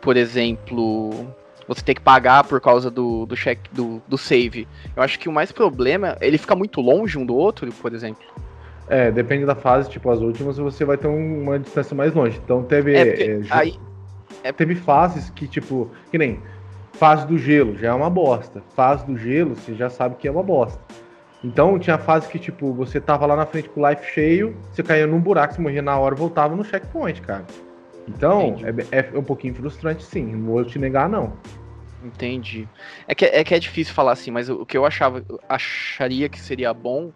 por exemplo, você ter que pagar por causa do, do check do, do save. Eu acho que o mais problema, ele fica muito longe um do outro, por exemplo. É, depende da fase, tipo, as últimas você vai ter um- uma distância mais longe. Então teve. É, porque é, aí, Teve fases que, tipo, que nem fase do gelo já é uma bosta. Fase do gelo, você já sabe que é uma bosta. Então tinha fase que, tipo, você tava lá na frente com o life cheio, você caía num buraco, você morria na hora voltava no checkpoint, cara. Então, é, é um pouquinho frustrante, sim. Não vou te negar, não. Entendi. É que, é que é difícil falar assim, mas o, o que eu achava, acharia que seria bom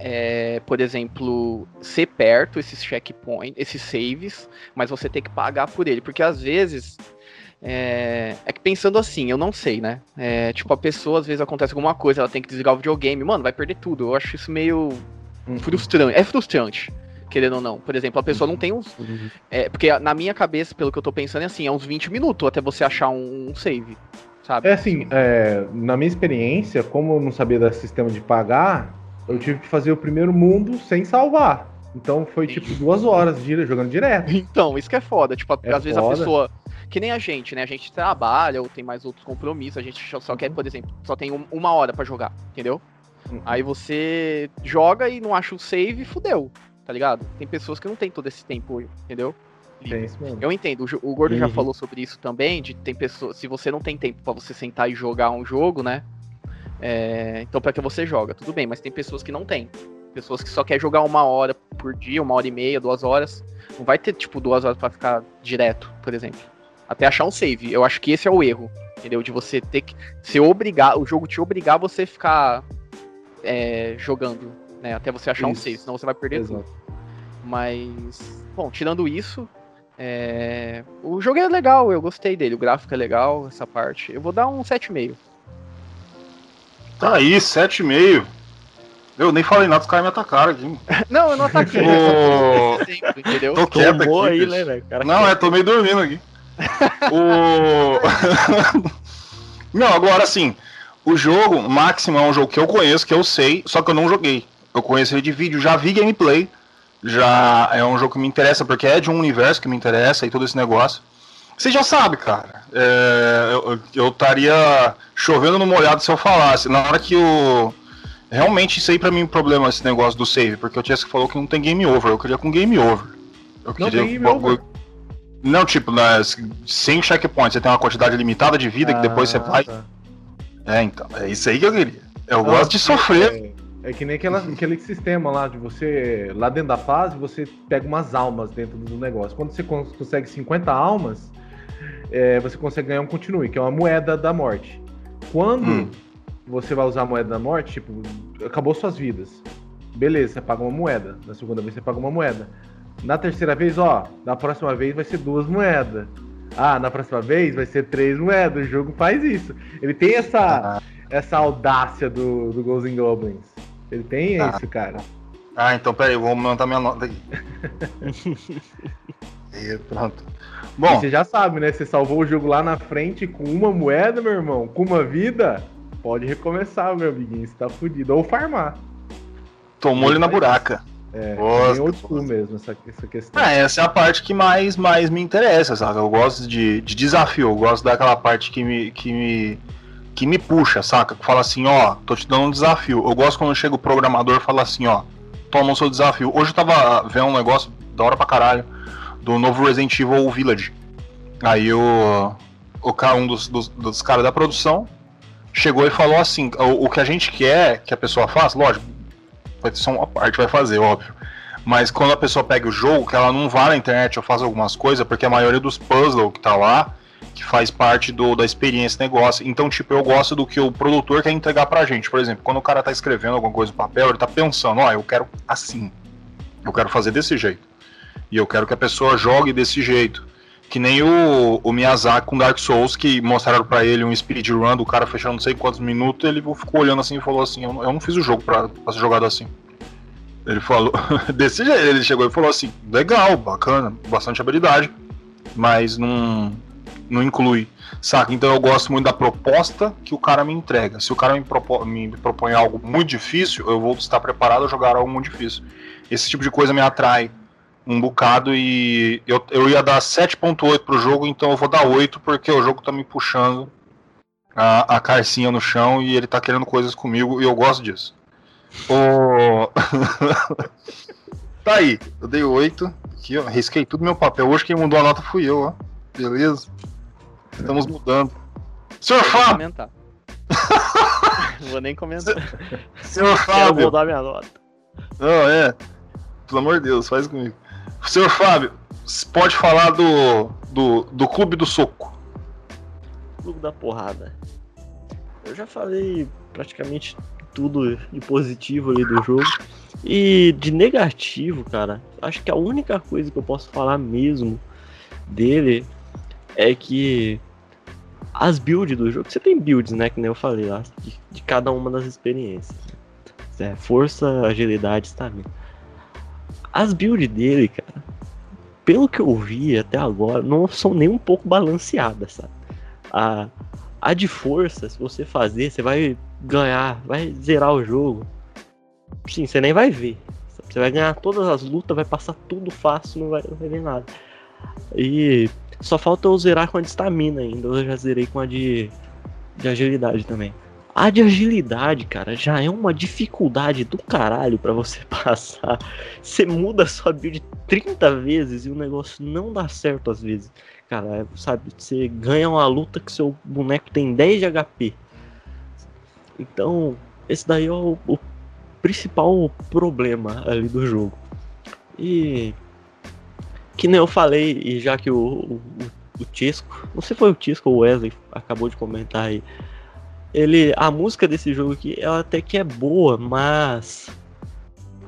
é, por exemplo, ser perto esses checkpoints, esses saves, mas você ter que pagar por ele, porque às vezes é, é que pensando assim, eu não sei, né? É, tipo, a pessoa às vezes acontece alguma coisa, ela tem que desligar o videogame, mano, vai perder tudo. Eu acho isso meio Hum. frustrante. É frustrante, querendo ou não. Por exemplo, a pessoa não tem uns. Uhum. É, porque na minha cabeça, pelo que eu tô pensando, é assim, é uns 20 minutos até você achar um, um save. Sabe? É assim, é, na minha experiência, como eu não sabia desse sistema de pagar, eu tive que fazer o primeiro mundo sem salvar. Então foi tipo duas horas de jogando direto. Então, isso que é foda. Tipo, É às vezes a pessoa. Que nem a gente, né? A gente trabalha ou tem mais outros compromissos. A gente só Uhum. quer, por exemplo, só tem um- uma hora pra jogar, entendeu? Uhum. Aí você joga e não acha o save, fudeu, tá ligado? Tem pessoas que não tem todo esse tempo, entendeu? É isso mesmo. Eu entendo, o, o Gordo já Uhum. falou sobre isso também, de tem pessoas, se você não tem tempo pra você sentar e jogar um jogo, né? é, então pra que você joga, tudo bem, mas tem pessoas que não tem. Pessoas que só quer jogar uma hora por dia, uma hora e meia, duas horas. Não vai ter, tipo, duas horas pra ficar direto, por exemplo. Até achar um save. Eu acho que esse é o erro, entendeu? De você ter que ser obrigar, o jogo te obrigar a você ficar é, jogando, né? Até você achar um Isso. save, senão você vai perder tudo. Exato. Mas, bom, tirando isso, é, o jogo é legal, eu gostei dele. O gráfico é legal, essa parte. Eu vou dar um 7,5. Tá aí, 7,5. Eu nem falei nada, os caras me atacaram aqui. Não, eu não ataquei. eu só tô exemplo, entendeu? Tô quieto aqui, aí, né, velho? Cara, Não, é, tô meio dormindo aqui. O... não, agora sim. O jogo, Máximo, é um jogo que eu conheço, que eu sei, só que eu não joguei. Eu conheço ele de vídeo, já vi gameplay. Já é um jogo que me interessa, porque é de um universo que me interessa e todo esse negócio. Você já sabe, cara. É, eu- estaria chovendo no molhado se eu falasse. Na hora que o. Realmente, isso aí pra mim é um problema, esse negócio do save, porque o Tiesco falou que não tem game over. Eu queria com game over. Eu Não queria tem game over. Não, tipo, nas, sem checkpoint, você tem uma quantidade limitada de vida que depois você Ah, vai. tá. É, então, é isso aí que eu queria. Eu Não, gosto de sofrer. É, é que nem aquela, aquele sistema lá de você, lá dentro da fase, você pega umas almas dentro do negócio. Quando você cons- consegue 50 almas, é, você consegue ganhar um continue, que é uma moeda da morte. Quando Hum. você vai usar a moeda da morte, tipo, acabou suas vidas. Beleza, você paga uma moeda. Na segunda vez você paga uma moeda. Na terceira vez, ó, na próxima vez vai ser duas moedas. Ah, na próxima vez vai ser três moedas. O jogo faz isso. Ele tem essa, essa audácia do, do Ghosts and Goblins. Ele tem Ah. isso, cara. Ah, então peraí, eu vou aumentar minha nota aqui. e pronto. E Bom, você já sabe, né? Você salvou o jogo lá na frente com uma moeda, meu irmão, com uma vida. Pode recomeçar, meu amiguinho. Você tá fudido. Ou farmar. tomou ele na buraca. É, Bosta, bem old school mesmo essa, essa questão. Ah, essa é a parte que mais, mais me interessa, sabe? Eu gosto de, de desafio, eu gosto daquela parte que me, que me, que me puxa, saca? Que fala assim, ó, tô te dando um desafio. Eu gosto quando chega o programador e fala assim, ó, toma o seu desafio. Hoje eu tava vendo um negócio da hora pra caralho do novo Resident Evil Village. Aí o, o cara, um dos, dos, dos caras da produção chegou e falou assim, o, o que a gente quer que a pessoa faça, lógico, só uma parte, vai fazer, óbvio. Mas quando a pessoa pega o jogo, que ela não vá na internet ou faz algumas coisas, porque a maioria dos puzzles que tá lá, que faz parte do, da experiência negócio. Então, tipo, eu gosto do que o produtor quer entregar pra gente. Por exemplo, quando o cara tá escrevendo alguma coisa no papel, ele tá pensando, ó, eu quero assim. Eu quero fazer desse jeito. E eu quero que a pessoa jogue desse jeito. Que nem o, o Miyazaki com Dark Souls, que mostraram para ele um speedrun do cara fechando não sei quantos minutos, ele ficou olhando assim e falou assim, eu não, eu não fiz o jogo pra, pra ser jogado assim. Ele falou, desse jeito, ele chegou e falou assim, legal, bacana, bastante habilidade, mas não, não inclui, saca? Então eu gosto muito da proposta que o cara me entrega. Se o cara me, propo, me propõe algo muito difícil, eu vou estar preparado a jogar algo muito difícil. Esse tipo de coisa me atrai um bocado e eu, eu ia dar 7.8 pro jogo, então eu vou dar 8 porque o jogo tá me puxando a, a carcinha no chão e ele tá querendo coisas comigo e eu gosto disso. O... tá aí, eu dei 8. Aqui, ó, risquei tudo meu papel. Hoje quem mudou a nota fui eu, ó. Beleza? Estamos mudando. Senhor Vou Fábio! vou nem comentar. Senhor Quero Fábio! mudar minha nota. Não, é. Pelo amor de Deus, faz comigo. Senhor Fábio, pode falar do, do, do Clube do Soco. Clube da porrada. Eu já falei praticamente tudo de positivo ali do jogo. E de negativo, cara, acho que a única coisa que eu posso falar mesmo dele é que as builds do jogo, você tem builds, né? Que nem eu falei lá, de, de cada uma das experiências. É, força, agilidade, estamina. As builds dele, cara, pelo que eu vi até agora, não são nem um pouco balanceadas, sabe? A, a de força, se você fazer, você vai ganhar, vai zerar o jogo. Sim, você nem vai ver. Você vai ganhar todas as lutas, vai passar tudo fácil, não vai, não vai ver nada. E só falta eu zerar com a de estamina ainda. Eu já zerei com a de, de agilidade também. A de agilidade, cara, já é uma dificuldade do caralho pra você passar. Você muda sua build 30 vezes e o negócio não dá certo às vezes. Cara, é, sabe, você ganha uma luta que seu boneco tem 10 de HP. Então, esse daí é o, o principal problema ali do jogo. E que nem eu falei, e já que o, o, o Tisco, não sei se foi o Tisco ou o Wesley acabou de comentar aí, ele, a música desse jogo aqui, ela até que é boa, mas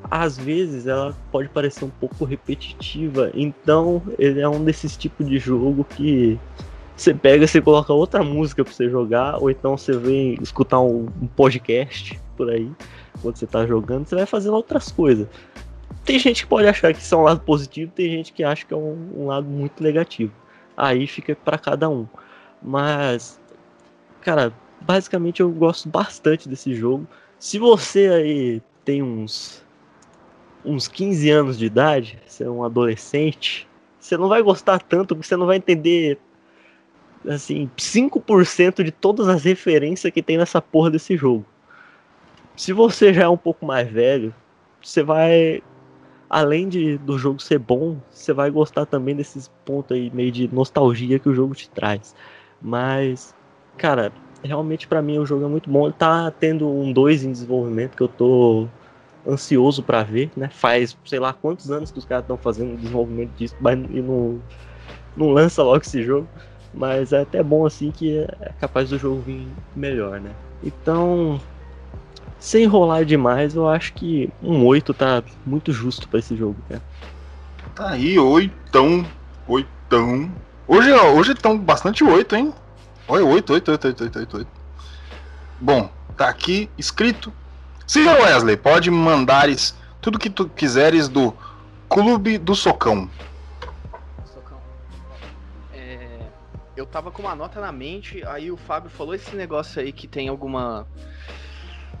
às vezes ela pode parecer um pouco repetitiva. Então, ele é um desses tipos de jogo que você pega, você coloca outra música pra você jogar, ou então você vem escutar um, um podcast por aí, quando você tá jogando, você vai fazendo outras coisas. Tem gente que pode achar que isso é um lado positivo, tem gente que acha que é um, um lado muito negativo. Aí fica para cada um. Mas, cara, basicamente eu gosto bastante desse jogo. Se você aí tem uns uns 15 anos de idade, você é um adolescente, você não vai gostar tanto porque você não vai entender assim, 5% de todas as referências que tem nessa porra desse jogo. Se você já é um pouco mais velho, você vai além de do jogo ser bom, você vai gostar também desses pontos aí meio de nostalgia que o jogo te traz. Mas, cara, realmente para mim o jogo é muito bom. Ele tá tendo um 2 em desenvolvimento que eu tô ansioso para ver, né? Faz, sei lá, quantos anos que os caras estão fazendo desenvolvimento disso, mas e não, não lança logo esse jogo. Mas é até bom assim que é capaz do jogo vir melhor, né? Então, sem enrolar demais, eu acho que um 8 tá muito justo para esse jogo, cara. Tá aí, oitão. Oitão. Hoje, hoje estão bastante oito, hein? Olha, oito, oito, oito, oito, oito, oito, oito. Bom, tá aqui escrito. Senhor Wesley, pode mandares tudo que tu quiseres do Clube do Socão. Socão. É, eu tava com uma nota na mente, aí o Fábio falou esse negócio aí que tem alguma.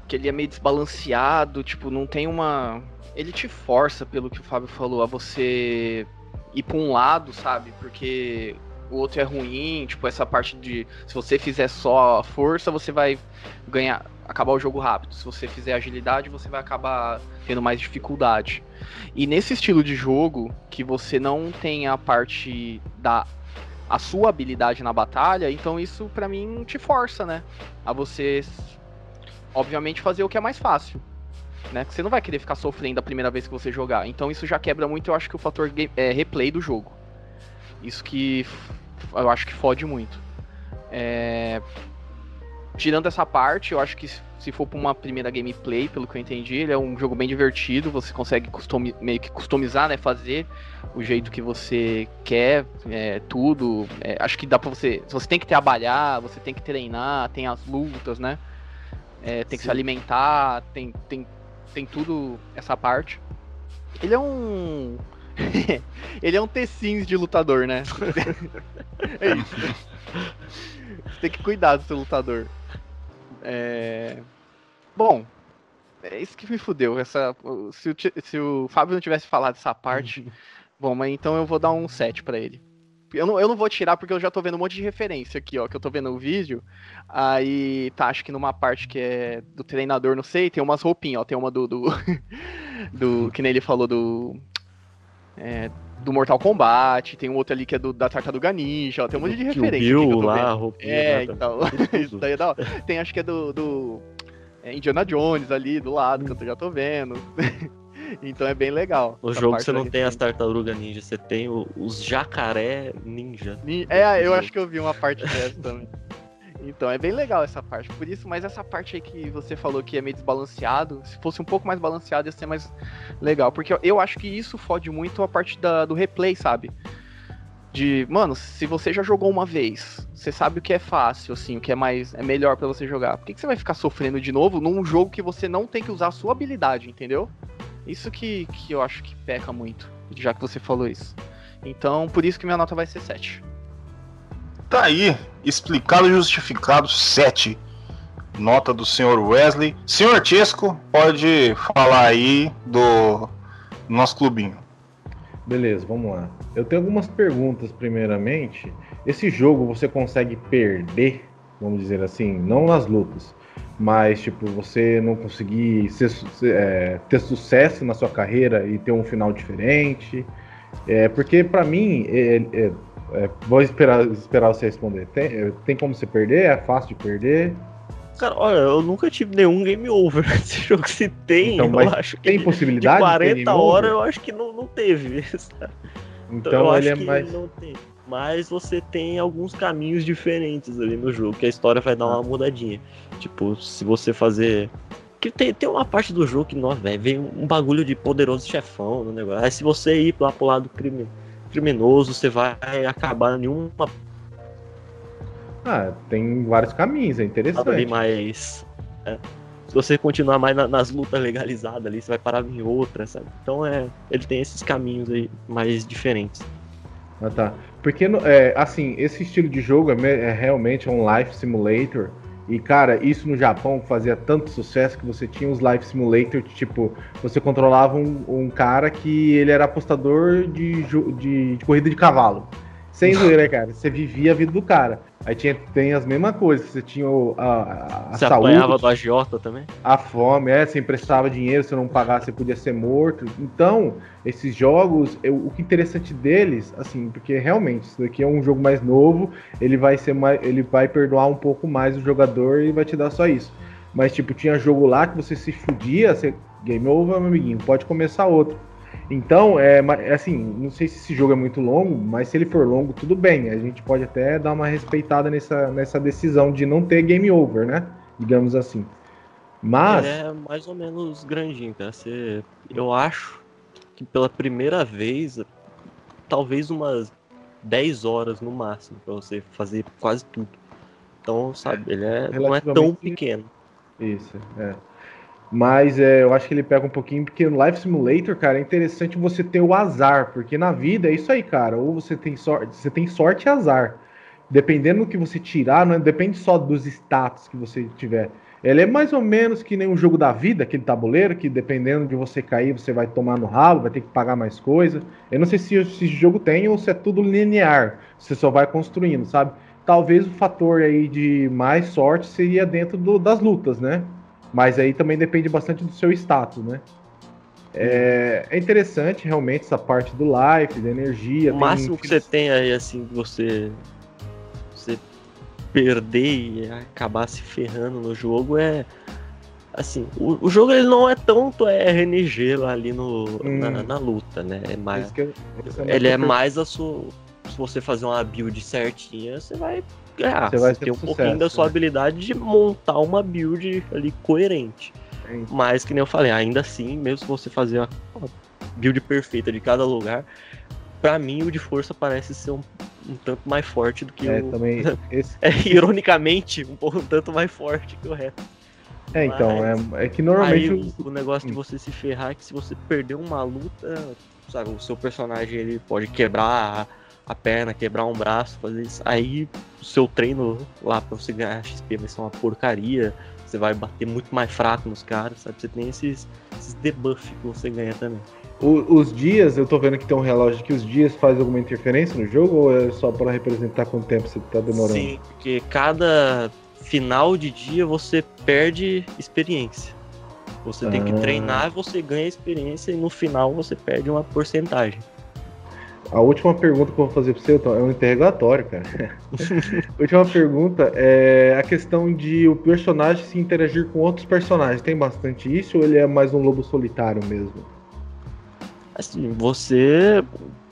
que ele é meio desbalanceado, tipo, não tem uma. Ele te força, pelo que o Fábio falou, a você ir pra um lado, sabe? Porque o outro é ruim, tipo, essa parte de. Se você fizer só força, você vai ganhar. acabar o jogo rápido. Se você fizer agilidade, você vai acabar tendo mais dificuldade. E nesse estilo de jogo, que você não tem a parte da a sua habilidade na batalha, então isso pra mim te força, né? A você obviamente fazer o que é mais fácil. né? Você não vai querer ficar sofrendo a primeira vez que você jogar. Então isso já quebra muito, eu acho que o fator game, é, replay do jogo. Isso que eu acho que fode muito. É, Tirando essa parte, eu acho que se- for pra uma primeira gameplay, pelo que eu entendi, ele é um jogo bem divertido, você consegue customi- meio que customizar, né? Fazer o jeito que você quer, é, tudo. É, acho que dá pra você. Você tem que trabalhar, você tem que treinar, tem as lutas, né? É, tem que se alimentar, tem, tem, tem tudo essa parte. Ele é um. ele é um T-Sims de lutador, né? é isso. Você tem que cuidar do seu lutador. É... Bom, é isso que me fudeu. Essa... Se, o, se o Fábio não tivesse falado essa parte, bom, mas então eu vou dar um 7 pra ele. Eu não, eu não vou tirar porque eu já tô vendo um monte de referência aqui, ó, que eu tô vendo o vídeo. Aí, tá, acho que numa parte que é do treinador, não sei, tem umas roupinhas, ó. Tem uma do. do, do- que nem ele falou do. É, do Mortal Kombat, tem um outro ali que é do, da Tartaruga Ninja, ó, tem um monte de Kill referência. eu Bill lá, roupinha. É, tá- então. Isso daí é da hora. Tem acho que é do. do é, Indiana Jones ali do lado, que eu já tô vendo. então é bem legal. No jogo você não tem as tartarugas ninja, você tem os jacaré ninja. Ni- É, eu acho que eu vi uma parte dessa também. Então, é bem legal essa parte. Por isso, mas essa parte aí que você falou que é meio desbalanceado, se fosse um pouco mais balanceado, ia ser mais legal. Porque eu, acho que isso fode muito a parte da- do replay, sabe? De, mano, se você já jogou uma vez, você sabe o que é fácil, assim, o que é mais é melhor pra você jogar. Por que, que você vai ficar sofrendo de novo num jogo que você não tem que usar a sua habilidade, entendeu? Isso que, que eu acho que peca muito, já que você falou isso. Então, por isso que minha nota vai ser 7. Tá aí, explicado e justificado 7. Nota do senhor Wesley. Senhor Tesco, pode falar aí do nosso clubinho. Beleza, vamos lá. Eu tenho algumas perguntas, primeiramente. Esse jogo você consegue perder, vamos dizer assim, não nas lutas, mas tipo, você não conseguir ser é, ter sucesso na sua carreira e ter um final diferente. É, porque pra mim, é- é- vou esperar, esperar você responder. Tem, é, tem como você perder? É fácil de perder? Cara, olha, eu nunca tive nenhum game over nesse jogo. Se tem, Então, eu mas acho que Tem de possibilidade? de ter 40 game over? horas eu acho que não, não teve. sabe? Então, Então ele é mais. não tem. Mas você tem alguns caminhos diferentes ali no jogo, que a história vai dar uma mudadinha. Tipo, se você fazer. Que tem, tem uma parte do jogo que, nossa, velho, vem um bagulho de poderoso chefão no negócio. Aí se você ir lá pro lado crime, criminoso, você vai acabar em uma Ah, tem vários caminhos, é interessante. ali mais. é. Se você continuar mais na- nas lutas legalizadas ali, você vai parar em outra, sabe? Então é. Ele tem esses caminhos aí mais diferentes. Ah, tá. Porque, é, assim, esse estilo de jogo é, é realmente um life simulator. E, cara, isso no Japão fazia tanto sucesso que você tinha os life simulator, tipo, você controlava um, um cara que ele era apostador de, de, de corrida de cavalo. Sem zoeira, cara. Você vivia a vida do cara. Aí tinha, tem as mesmas coisas. Você tinha o- a, a, a Você saúde, apanhava do agiota também? a fome, é, você emprestava dinheiro, se não pagasse, você podia ser morto. Então, esses jogos, eu- o que é interessante deles, assim, porque realmente, isso daqui é um jogo mais novo, ele vai ser mais. Ele vai perdoar um pouco mais o jogador e vai te dar só isso. Mas, tipo, tinha jogo lá que você se fudia, você. Game over, meu amiguinho, pode começar outro. Então, é assim, não sei se esse jogo é muito longo, mas se ele for longo, tudo bem. A gente pode até dar uma respeitada nessa, nessa decisão de não ter game over, né? Digamos assim. Mas. É mais ou menos grandinho, cara. Você, eu acho que pela primeira vez, talvez umas 10 horas no máximo pra você fazer quase tudo. Então, sabe, ele é, não é tão pequeno. Isso, é. Mas é, eu acho que ele pega um pouquinho, porque no Life Simulator, cara, é interessante você ter o azar, porque na vida é isso aí, cara. Ou você tem sorte, você tem sorte e azar. Dependendo do que você tirar, não é- depende só dos status que você tiver. Ele é mais ou menos que nem um jogo da vida, aquele tabuleiro, que dependendo de você cair, você vai tomar no rabo, vai ter que pagar mais coisa. Eu não sei se esse jogo tem ou se é tudo linear. Você só vai construindo, sabe? Talvez o fator aí de mais sorte seria dentro do- das lutas, né? Mas aí também depende bastante do seu status, né? É, é interessante realmente essa parte do life, da energia. O máximo que você tem aí, assim, que você, você perder e acabar se ferrando no jogo é Assim, o, o jogo ele não é tanto RNG lá ali no, Hum. na, na luta, né? É mais, eu- ele é mais a sua. Se você fazer uma build certinha, você vai ganhar. Você Você, vai ter um sucesso, pouquinho da sua né? habilidade de montar uma build ali coerente. É. Mas, que nem eu falei, ainda assim, mesmo se você fazer a build perfeita de cada lugar, pra mim o de força parece ser um, um tanto mais forte do que É, o. também. Esse, É, ironicamente, um, pouco, um tanto mais forte que o resto. é, então, é, é que normalmente. Aí o, o negócio de você se ferrar é que se você perder uma luta, sabe, o seu personagem ele pode quebrar a, perna, quebrar um braço, fazer isso. Aí o seu treino lá pra você ganhar XP vai ser uma porcaria. Você vai bater muito mais fraco nos caras, sabe? Você tem esses, esses debuffs que você ganha também. o- os dias, eu tô vendo que tem um relógio que os dias faz alguma interferência no jogo ou é só pra representar quanto tempo você tá demorando? Sim, porque cada final de dia você perde experiência. Você tem que Ah. treinar, você ganha experiência e no final você perde uma porcentagem. A última pergunta que eu vou fazer pra você Tom, é um interrogatório, cara. a última pergunta é a questão de o personagem se interagir com outros personagens. Tem bastante isso ou ele é mais um lobo solitário mesmo? Assim, você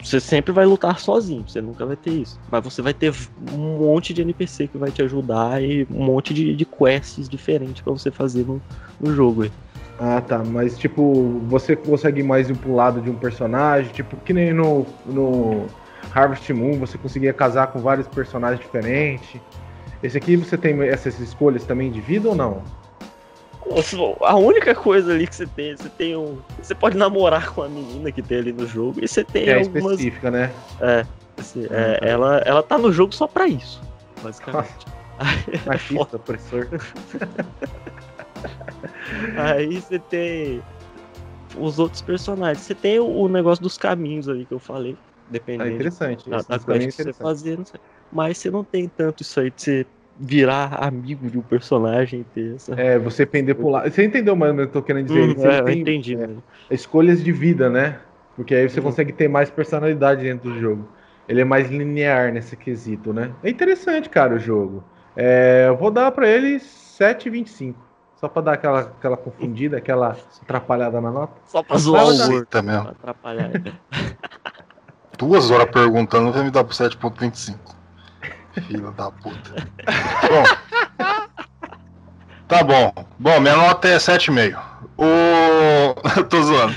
você sempre vai lutar sozinho, você nunca vai ter isso. Mas você vai ter um monte de NPC que vai te ajudar e um monte de, de quests diferentes pra você fazer no, no jogo. aí. Ah, tá. Mas, tipo, você consegue mais ir pro lado de um personagem? Tipo, que nem no, no Harvest Moon, você conseguia casar com vários personagens diferentes. Esse aqui você tem essas escolhas também de vida ou não? A única coisa ali que você tem, você tem um. Você pode namorar com a menina que tem ali no jogo e você tem Que é algumas. específica, né? assim, é, ela, ela tá no jogo só pra isso, basicamente. É Machista, opressor. Aí você tem os outros personagens. Você tem o, negócio dos caminhos ali que eu falei, dependendo interessante. da, da é quest que você fazer. não sei. Mas você não tem tanto isso aí de você virar amigo de um personagem ter essa. É, você pender pro lado. Você entendeu mais ou menos o que eu tô querendo dizer? Hum, é, eu tem entendi. é, escolhas de vida, né? Porque aí você Uhum. consegue ter mais personalidade dentro do jogo. Ele é mais linear nesse quesito, né? É interessante, cara, o jogo. É, eu vou dar pra ele 7,25. Só pra dar aquela, aquela confundida, aquela atrapalhada na nota. Só pra zoar o pra mesmo. atrapalhar. Duas horas perguntando, vai me dar pro 7.25. Filho da puta. Bom. Tá bom. Bom, minha nota é 7,5. O. Tô zoando.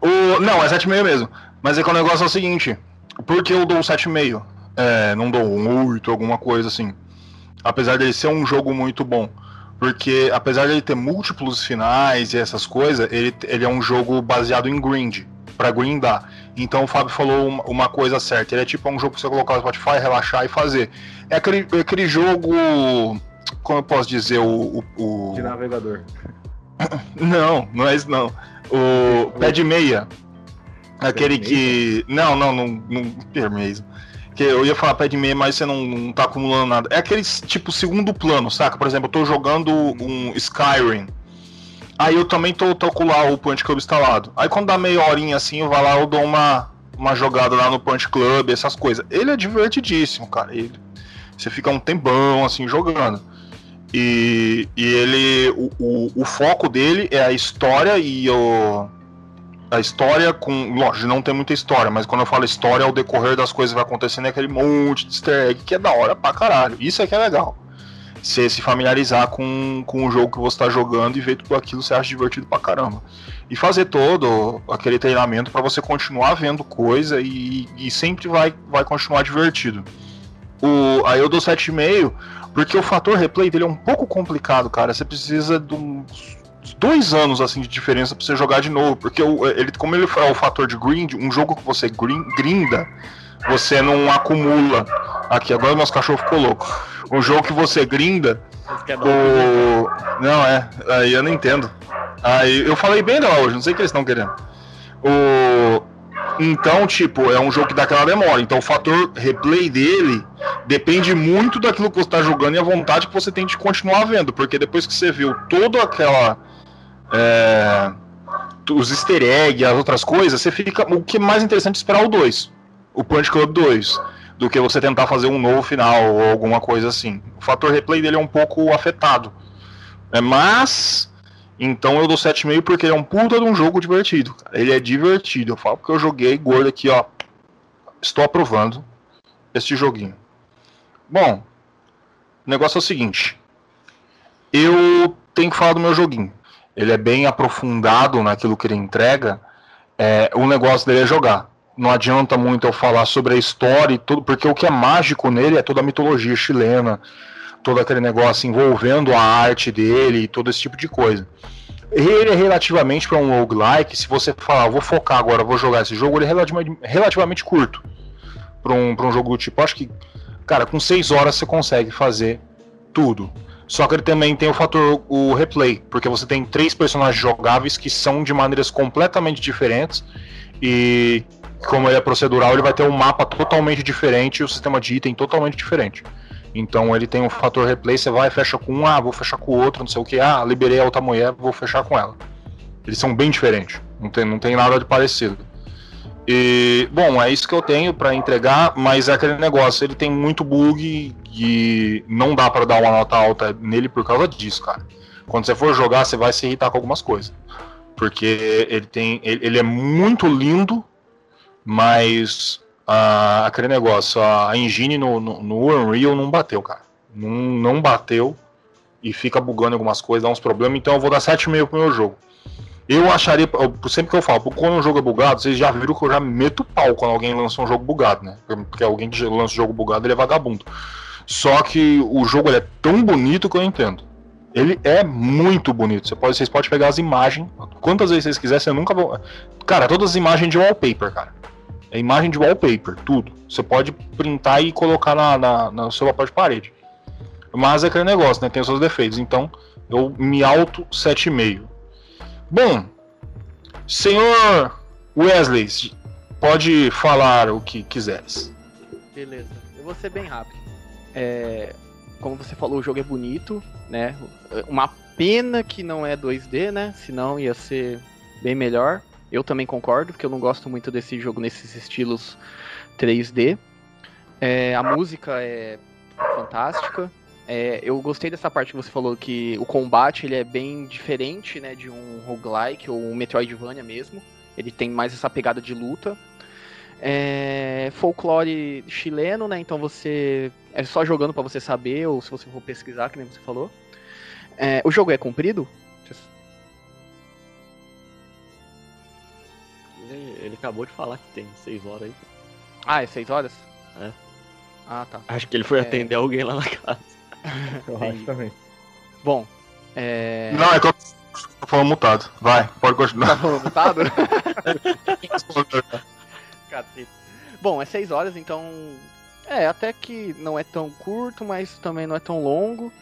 O... Não, é 7,5 mesmo. Mas é que o negócio é o seguinte. Por que eu dou 7,5? É, não dou um 8, alguma coisa assim. Apesar dele ser um jogo muito bom. Porque apesar dele ter múltiplos finais e essas coisas, ele, ele é um jogo baseado em grind. Pra grindar. Então o Fábio falou uma, coisa certa. Ele é tipo um jogo pra você colocar no Spotify, relaxar e fazer. É aquele, é aquele jogo. Como eu posso dizer? O. o, o- De navegador. Não, não é isso não. O pé de meia. Aquele de que. Não, não, não. não pé mesmo. Que eu ia falar pé de meia, mas você não, não tá acumulando nada. É aquele tipo segundo plano, saca? Por exemplo, eu tô jogando um Skyrim. Aí eu também tô, tô com lá o Punch Club instalado. Aí quando dá meia horinha assim, eu vou lá, eu dou uma, uma jogada lá no Punch Club, essas coisas. Ele é divertidíssimo, cara. Ele, você fica um tempão assim jogando. E, e ele. O, o, o foco dele é a história e o. A história com. Lógico, não tem muita história, mas quando eu falo história, é o decorrer das coisas vai acontecendo é aquele monte de easter egg que é da hora pra caralho. Isso é que é legal. Você se familiarizar com, com o jogo que você tá jogando e ver tudo aquilo você acha divertido pra caramba. E fazer todo aquele treinamento pra você continuar vendo coisa e, e sempre vai, vai continuar divertido. O, aí eu dou 7,5 porque o fator replay dele é um pouco complicado, cara. Você precisa de uns dois anos assim de diferença pra você jogar de novo. Porque o, ele, como ele é o fator de grind, um jogo que você grin- grinda, você não acumula. Aqui, agora meus cachorros ficou louco. Um jogo que você grinda, o. Não, é, aí eu não entendo. Aí eu falei bem dela hoje, não sei o que eles estão querendo. O. Então, tipo, é um jogo que dá aquela demora. Então, o fator replay dele depende muito daquilo que você está jogando e a vontade que você tem de continuar vendo. Porque depois que você viu toda aquela. é, os easter eggs, as outras coisas, você fica. O que é mais interessante é esperar o 2. O Punch Club 2. Do que você tentar fazer um novo final ou alguma coisa assim. O fator replay dele é um pouco afetado. É, mas Então eu dou 7,5 porque ele é um puta de um jogo divertido. Ele é divertido. Eu falo porque eu joguei gordo aqui, ó. Estou aprovando este joguinho. Bom, o negócio é o seguinte. Eu tenho que falar do meu joguinho. Ele é bem aprofundado naquilo que ele entrega. É, o negócio dele é jogar. Não adianta muito eu falar sobre a história e tudo, porque o que é mágico nele é toda a mitologia chilena, todo aquele negócio envolvendo a arte dele e todo esse tipo de coisa. Ele é relativamente para um roguelike, se você falar, vou focar agora, vou jogar esse jogo, ele é relativamente, relativamente curto para um, um jogo do tipo. Acho que, cara, com 6 horas você consegue fazer tudo. Só que ele também tem o fator o replay, porque você tem três personagens jogáveis que são de maneiras completamente diferentes e como ele é procedural, ele vai ter um mapa totalmente diferente e o sistema de item totalmente diferente. Então ele tem um fator replay, você vai, fecha com um, ah, vou fechar com o outro, não sei o que, ah, liberei a outra mulher, vou fechar com ela. Eles são bem diferentes, não tem, não tem nada de parecido. E, bom, é isso que eu tenho para entregar, mas é aquele negócio, ele tem muito bug e não dá para dar uma nota alta nele por causa disso, cara. Quando você for jogar, você vai se irritar com algumas coisas. Porque ele tem. Ele, ele é muito lindo, mas ah, aquele negócio, a engine no, no, no, Unreal não bateu, cara. Não, não bateu e fica bugando algumas coisas, dá uns problemas, então eu vou dar 7,5 pro meu jogo. Eu acharia, sempre que eu falo, quando um jogo é bugado, vocês já viram que eu já meto pau quando alguém lança um jogo bugado, né? Porque alguém que lança um jogo bugado, ele é vagabundo. Só que o jogo é tão bonito que eu entendo. Ele é muito bonito. Você pode, vocês podem pegar as imagens, quantas vezes vocês quiserem, você nunca vão. Cara, todas as imagens de wallpaper, cara. É imagem de wallpaper, tudo. Você pode printar e colocar na, na, no seu papel de parede. Mas é aquele negócio, né? Tem os seus defeitos. Então, eu me alto 7,5. Bom, senhor Wesley, pode falar o que quiseres. Beleza, eu vou ser bem rápido. É, como você falou, o jogo é bonito, né? Uma pena que não é 2D, né? Senão ia ser bem melhor. Eu também concordo, porque eu não gosto muito desse jogo nesses estilos 3D. É, a música é fantástica. É, eu gostei dessa parte que você falou que o combate ele é bem diferente né, de um roguelike ou um Metroidvania mesmo. Ele tem mais essa pegada de luta. É, folclore chileno, né? Então você. É só jogando para você saber, ou se você for pesquisar, que nem você falou. É, o jogo é comprido? Ele, ele acabou de falar que tem 6 horas aí. Ah, é 6 horas? É. Ah, tá. Acho que ele foi é... atender alguém lá na casa. Eu acho também. Bom, é. Não, é que eu tô falando mutado. Vai, pode continuar. Tá falando mutado? Bom, é 6 horas, então. É, até que não é tão curto, mas também não é tão longo.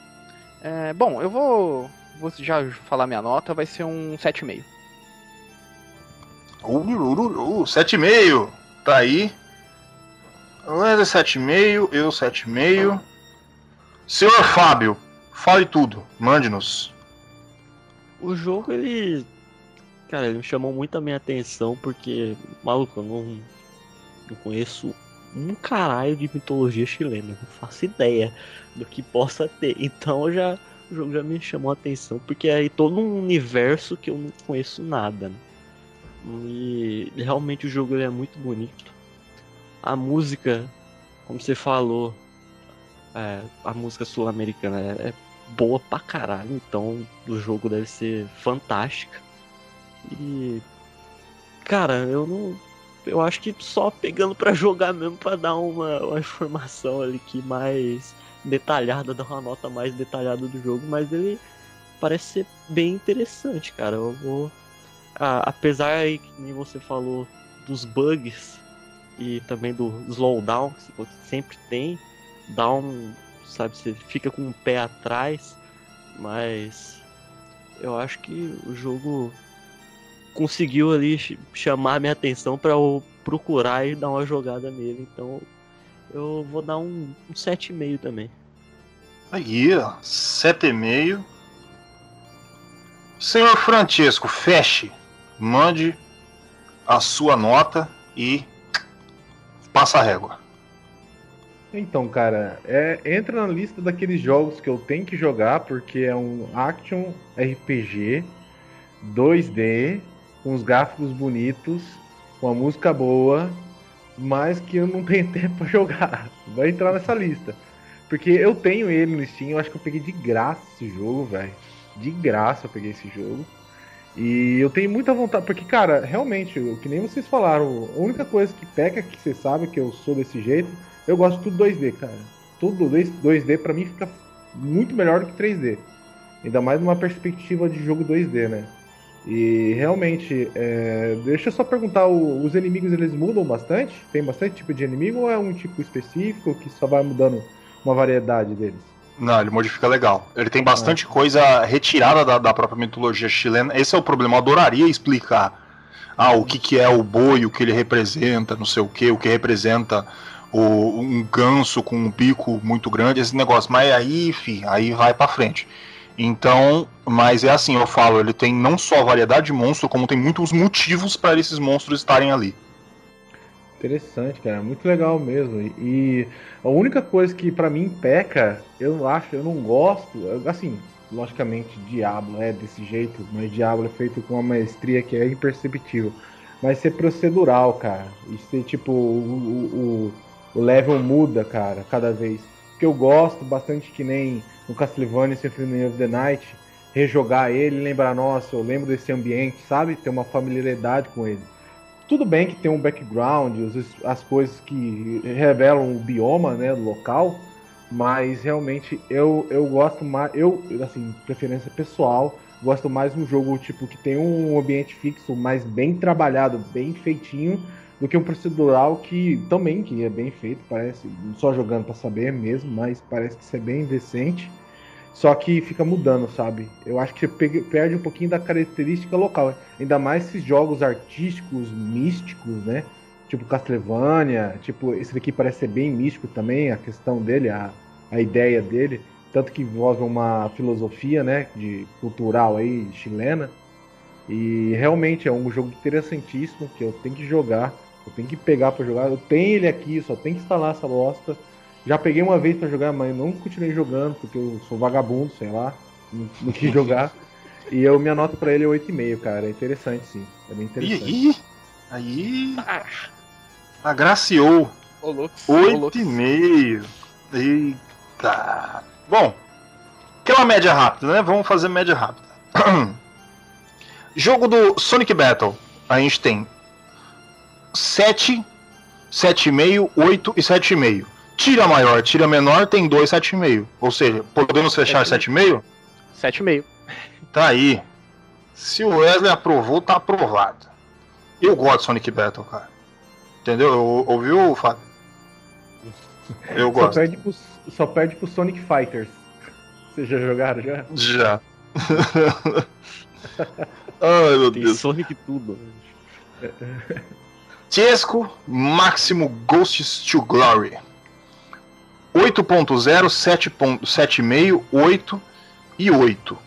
É, bom, eu vou, vou já falar minha nota, vai ser um 7,5. Uh, 7,5. Tá aí. Lander 7,5, eu 7,5. Senhor Fábio, fale tudo, mande-nos. O jogo, ele. Cara, ele me chamou muito a minha atenção porque, maluco, eu não, não conheço um caralho de mitologia chilena. Não faço ideia do que possa ter. Então já, o jogo já me chamou a atenção porque é aí todo um universo que eu não conheço nada. Né? E realmente o jogo é muito bonito. A música, como você falou, é, a música sul-americana é, é boa pra caralho, então o jogo deve ser fantástica. E cara, eu não eu acho que só pegando para jogar mesmo para dar uma, uma informação ali que mais detalhada, dar uma nota mais detalhada do jogo, mas ele parece ser bem interessante, cara. Eu vou ah, apesar nem você falou dos bugs e também do slowdown que sempre tem, dá um, sabe, você fica com o pé atrás, mas eu acho que o jogo conseguiu ali chamar minha atenção para eu procurar e dar uma jogada nele, então eu vou dar um, um 7,5 também. Aí, ó, 7,5. Senhor Francesco, feche mande a sua nota e passa a régua. Então, cara, é, entra na lista daqueles jogos que eu tenho que jogar porque é um action RPG 2D, com os gráficos bonitos, com a música boa, mas que eu não tenho tempo pra jogar. Vai entrar nessa lista. Porque eu tenho ele no Steam, eu acho que eu peguei de graça esse jogo, velho. De graça eu peguei esse jogo. E eu tenho muita vontade, porque, cara, realmente, o que nem vocês falaram, a única coisa que peca, que você sabe que eu sou desse jeito, eu gosto tudo 2D, cara. Tudo 2D pra mim fica muito melhor do que 3D. Ainda mais numa perspectiva de jogo 2D, né? E realmente, é... deixa eu só perguntar, os inimigos eles mudam bastante? Tem bastante tipo de inimigo ou é um tipo específico que só vai mudando uma variedade deles? Não, ele modifica legal. Ele tem bastante é. coisa retirada da, da, própria mitologia chilena. Esse é o problema. Eu adoraria explicar ah, o que, que é o boi, o que ele representa, não sei o que, o que representa o, um ganso com um bico muito grande, esse negócio. Mas aí, fi, aí vai para frente. Então, mas é assim, eu falo, ele tem não só variedade de monstro, como tem muitos motivos para esses monstros estarem ali. Interessante, cara, muito legal mesmo. E a única coisa que para mim peca, eu acho, eu não gosto, assim, logicamente Diablo é desse jeito, mas Diablo é feito com uma maestria que é imperceptível. Mas ser procedural, cara, e ser tipo o, o, o level muda, cara, cada vez. Que eu gosto bastante que nem no Castlevania Symphony of the Night, rejogar ele, lembrar, nossa, eu lembro desse ambiente, sabe? Ter uma familiaridade com ele. Tudo bem que tem um background, as, as coisas que revelam o bioma, né, local, mas realmente eu, eu gosto mais, eu, assim, preferência pessoal, gosto mais de um jogo tipo que tem um ambiente fixo, mais bem trabalhado, bem feitinho, do que um procedural que também que é bem feito, parece, só jogando para saber mesmo, mas parece que isso é bem decente. Só que fica mudando, sabe? Eu acho que você perde um pouquinho da característica local. Ainda mais esses jogos artísticos, místicos, né? Tipo Castlevania, tipo, esse daqui parece ser bem místico também, a questão dele, a, a ideia dele. Tanto que envolve uma filosofia, né? De cultural aí, chilena. E realmente é um jogo interessantíssimo que eu tenho que jogar. Eu tenho que pegar para jogar. Eu tenho ele aqui, só tenho que instalar essa bosta. Já peguei uma vez para jogar, mas não continuei jogando, porque eu sou vagabundo, sei lá. Não, não quis jogar. E eu minha nota para ele é 8,5, cara. É interessante, sim. É bem interessante. Aí, aí agraciou. 8,5. Eita. Bom, aquela média rápida, né? Vamos fazer média rápida. Jogo do Sonic Battle. A gente tem 7, 7,5, 8 e 7,5. Tira maior, tira menor, tem 2, 7,5. Ou seja, podemos fechar 7,5? 7,5. Tá aí. Se o Wesley aprovou, tá aprovado. Eu gosto de Sonic Battle, cara. Entendeu? Ouviu, Fábio? Eu gosto. Só perde, pro, só perde pro Sonic Fighters. Vocês já jogaram já? Já. Ai, meu Tem Deus. Sonic tudo. Tiesco Máximo Ghosts to Glory. 8.0, 7.5, 8 e 8.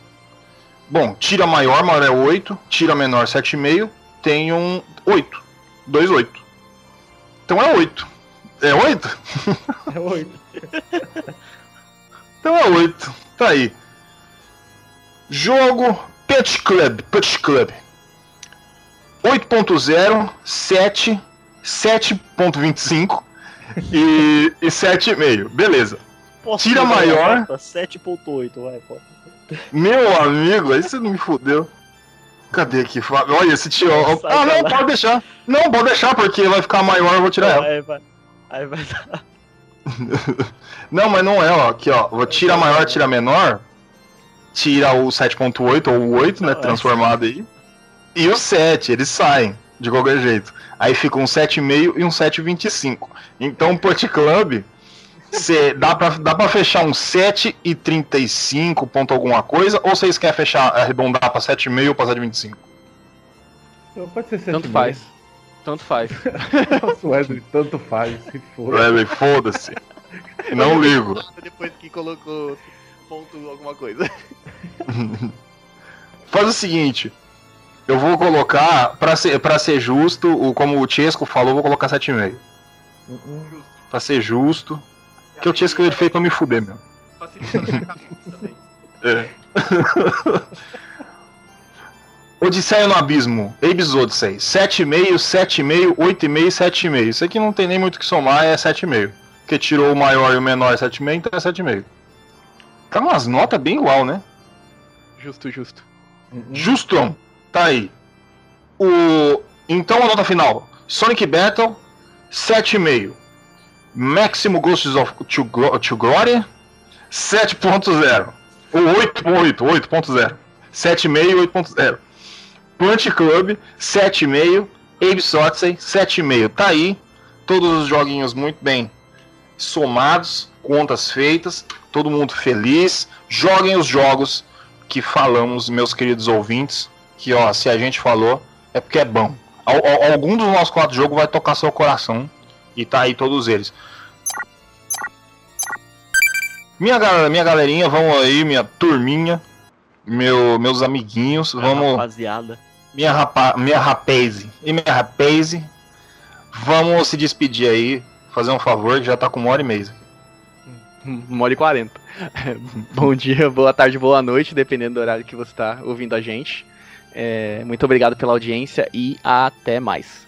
Bom, tira maior, maior é 8, tira menor 7,5, tem um 8. 2, 8. Então é 8. É 8? É 8. então é 8. Tá aí. Jogo Pet Club. Pet Club. 8.0, 7, 7.25 e, e 7,5. Beleza. Posso Tira maior. a nota? 7.8, vai, pô. Meu amigo, aí você não me fudeu. Cadê aqui? Olha esse tio. Ah, não, pode deixar. Não, pode deixar, porque vai ficar maior, eu vou tirar ela. Aí vai. Aí vai dar. Não, mas não é, ó. Aqui, ó. Vou tirar maior, tira menor. Tira o 7.8 ou o 8, né? É. Transformado aí. E o 7, eles saem, de qualquer jeito. Aí fica um 7,5 e um 7,25. Então o Put Club. Cê, dá, pra, dá pra fechar um 7,35 ponto alguma coisa? Ou vocês querem fechar, arredondar pra 7,5 ou pra 7,25? Pode ser 7 Tanto faz. Tanto faz. Nossa, Wesley, tanto faz. Se. Wesley, foda-se. Não ligo. Depois que colocou ponto alguma coisa. Faz o seguinte. Eu vou colocar, pra ser, pra ser justo, o, como o Chesco falou, vou colocar 7,5. Uh-uh. Pra ser justo. Que o Chesco ele fez pra me fuder, meu. É. Odisseia no Abismo, Abe's Odyssey, 7,5, 7,5, 8,5 e 7,5. Isso aqui não tem nem muito o que somar, é 7,5. Porque tirou o maior e o menor é 7,5, então é 7,5. Tá umas notas bem igual, né? Justo, justo. Justão, tá aí. O... Então a nota final: Sonic Battle, 7,5. Máximo Ghosts of to, to Glory, 7.0. Ou 8.8, 8.0. 7,5 e 8.0. Punch Club, 7,5. Abe Odyssey, 7,5. Tá aí. Todos os joguinhos muito bem somados, contas feitas, todo mundo feliz. Joguem os jogos que falamos, meus queridos ouvintes. Que ó, se a gente falou, é porque é bom. Al- al- Algum dos nossos quatro jogos vai tocar seu coração. E tá aí todos eles. Minha, galera, minha galerinha, vamos aí, minha turminha, meu, meus amiguinhos, vamos. Rapaziada. Minha, rapa, minha rapaze e minha rapaze, vamos se despedir aí, fazer um favor, que já tá com uma hora e meia. Uma hora e quarenta. Bom dia, boa tarde, boa noite, dependendo do horário que você está ouvindo a gente. É, muito obrigado pela audiência e até mais.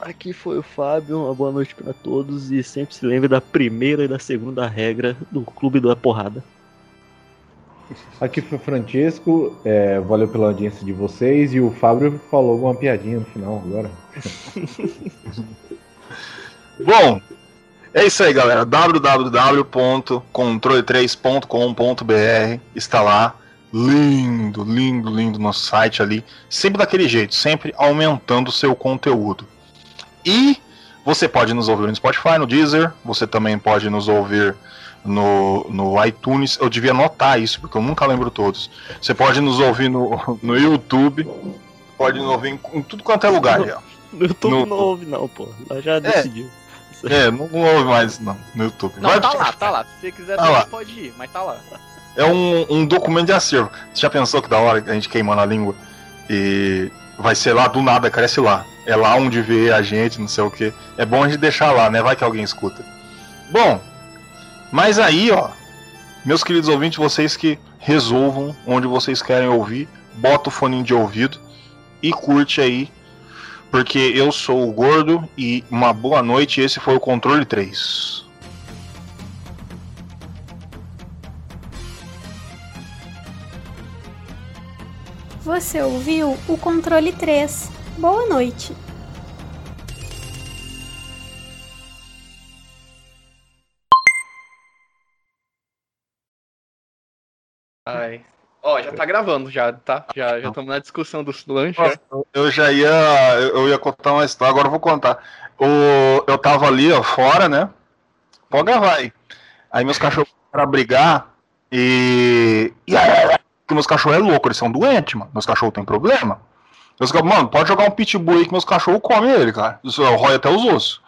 Aqui foi o Fábio, uma boa noite pra todos e sempre se lembre da primeira e da segunda regra do Clube da Porrada. Aqui foi o Francisco, é, valeu pela audiência de vocês e o Fábio falou alguma piadinha no final agora. Bom, é isso aí, galera. www.controle3.com.br está lá. Lindo, lindo, lindo nosso site ali. Sempre daquele jeito, sempre aumentando o seu conteúdo. E você pode nos ouvir no Spotify, no Deezer. Você também pode nos ouvir no, no iTunes. Eu devia anotar isso, porque eu nunca lembro todos. Você pode nos ouvir no, no YouTube. Pode nos ouvir em, em tudo quanto é lugar. já. No YouTube No- não ouve não, pô. Nós já decidiu. É, não, não ouve mais não, no YouTube. Não, Vai tá lá, tá lá. Se você quiser, Tá lá. pode ir, mas tá lá. É um, um documento de acervo. Você já pensou que da hora a gente queimando a língua e vai ser lá do nada, cresce lá. É lá onde vê a gente, não sei o que. É bom a gente deixar lá, né? Vai que alguém escuta. Bom, mas aí, ó, meus queridos ouvintes, vocês que resolvam onde vocês querem ouvir, bota o fone de ouvido e curte aí. Porque eu sou o Gordo e uma boa noite. Esse foi o Controle 3. Você ouviu o controle 3. Boa noite. Ai. Ó, já tá gravando já, tá? Já já estamos na discussão dos lanches. Eu já ia. Eu eu ia contar uma história, agora eu vou contar. O, eu tava ali, ó, fora, né? Pode gravar aí. Aí meus cachorros para brigar e. e aí, porque meus cachorros é louco, eles são doentes, mano. Meus cachorros têm problema. Meus cachorros, mano, pode jogar um pitbull aí que meus cachorros comem ele, cara. Isso rói até os ossos.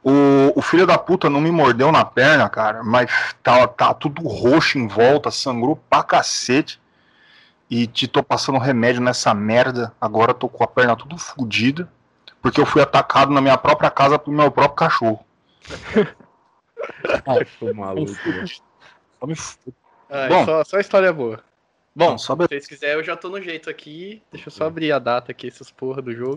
O, o filho da puta não me mordeu na perna, cara, mas tá, tá tudo roxo em volta, sangrou pra cacete. E te tô passando remédio nessa merda. Agora tô com a perna tudo fodida. Porque eu fui atacado na minha própria casa pelo meu próprio cachorro. Tô maluco. Ai, Bom. só, só história boa. Bom, Não, se vocês quiserem, eu já tô no jeito aqui. Deixa eu só abrir a data aqui, essas porra do jogo.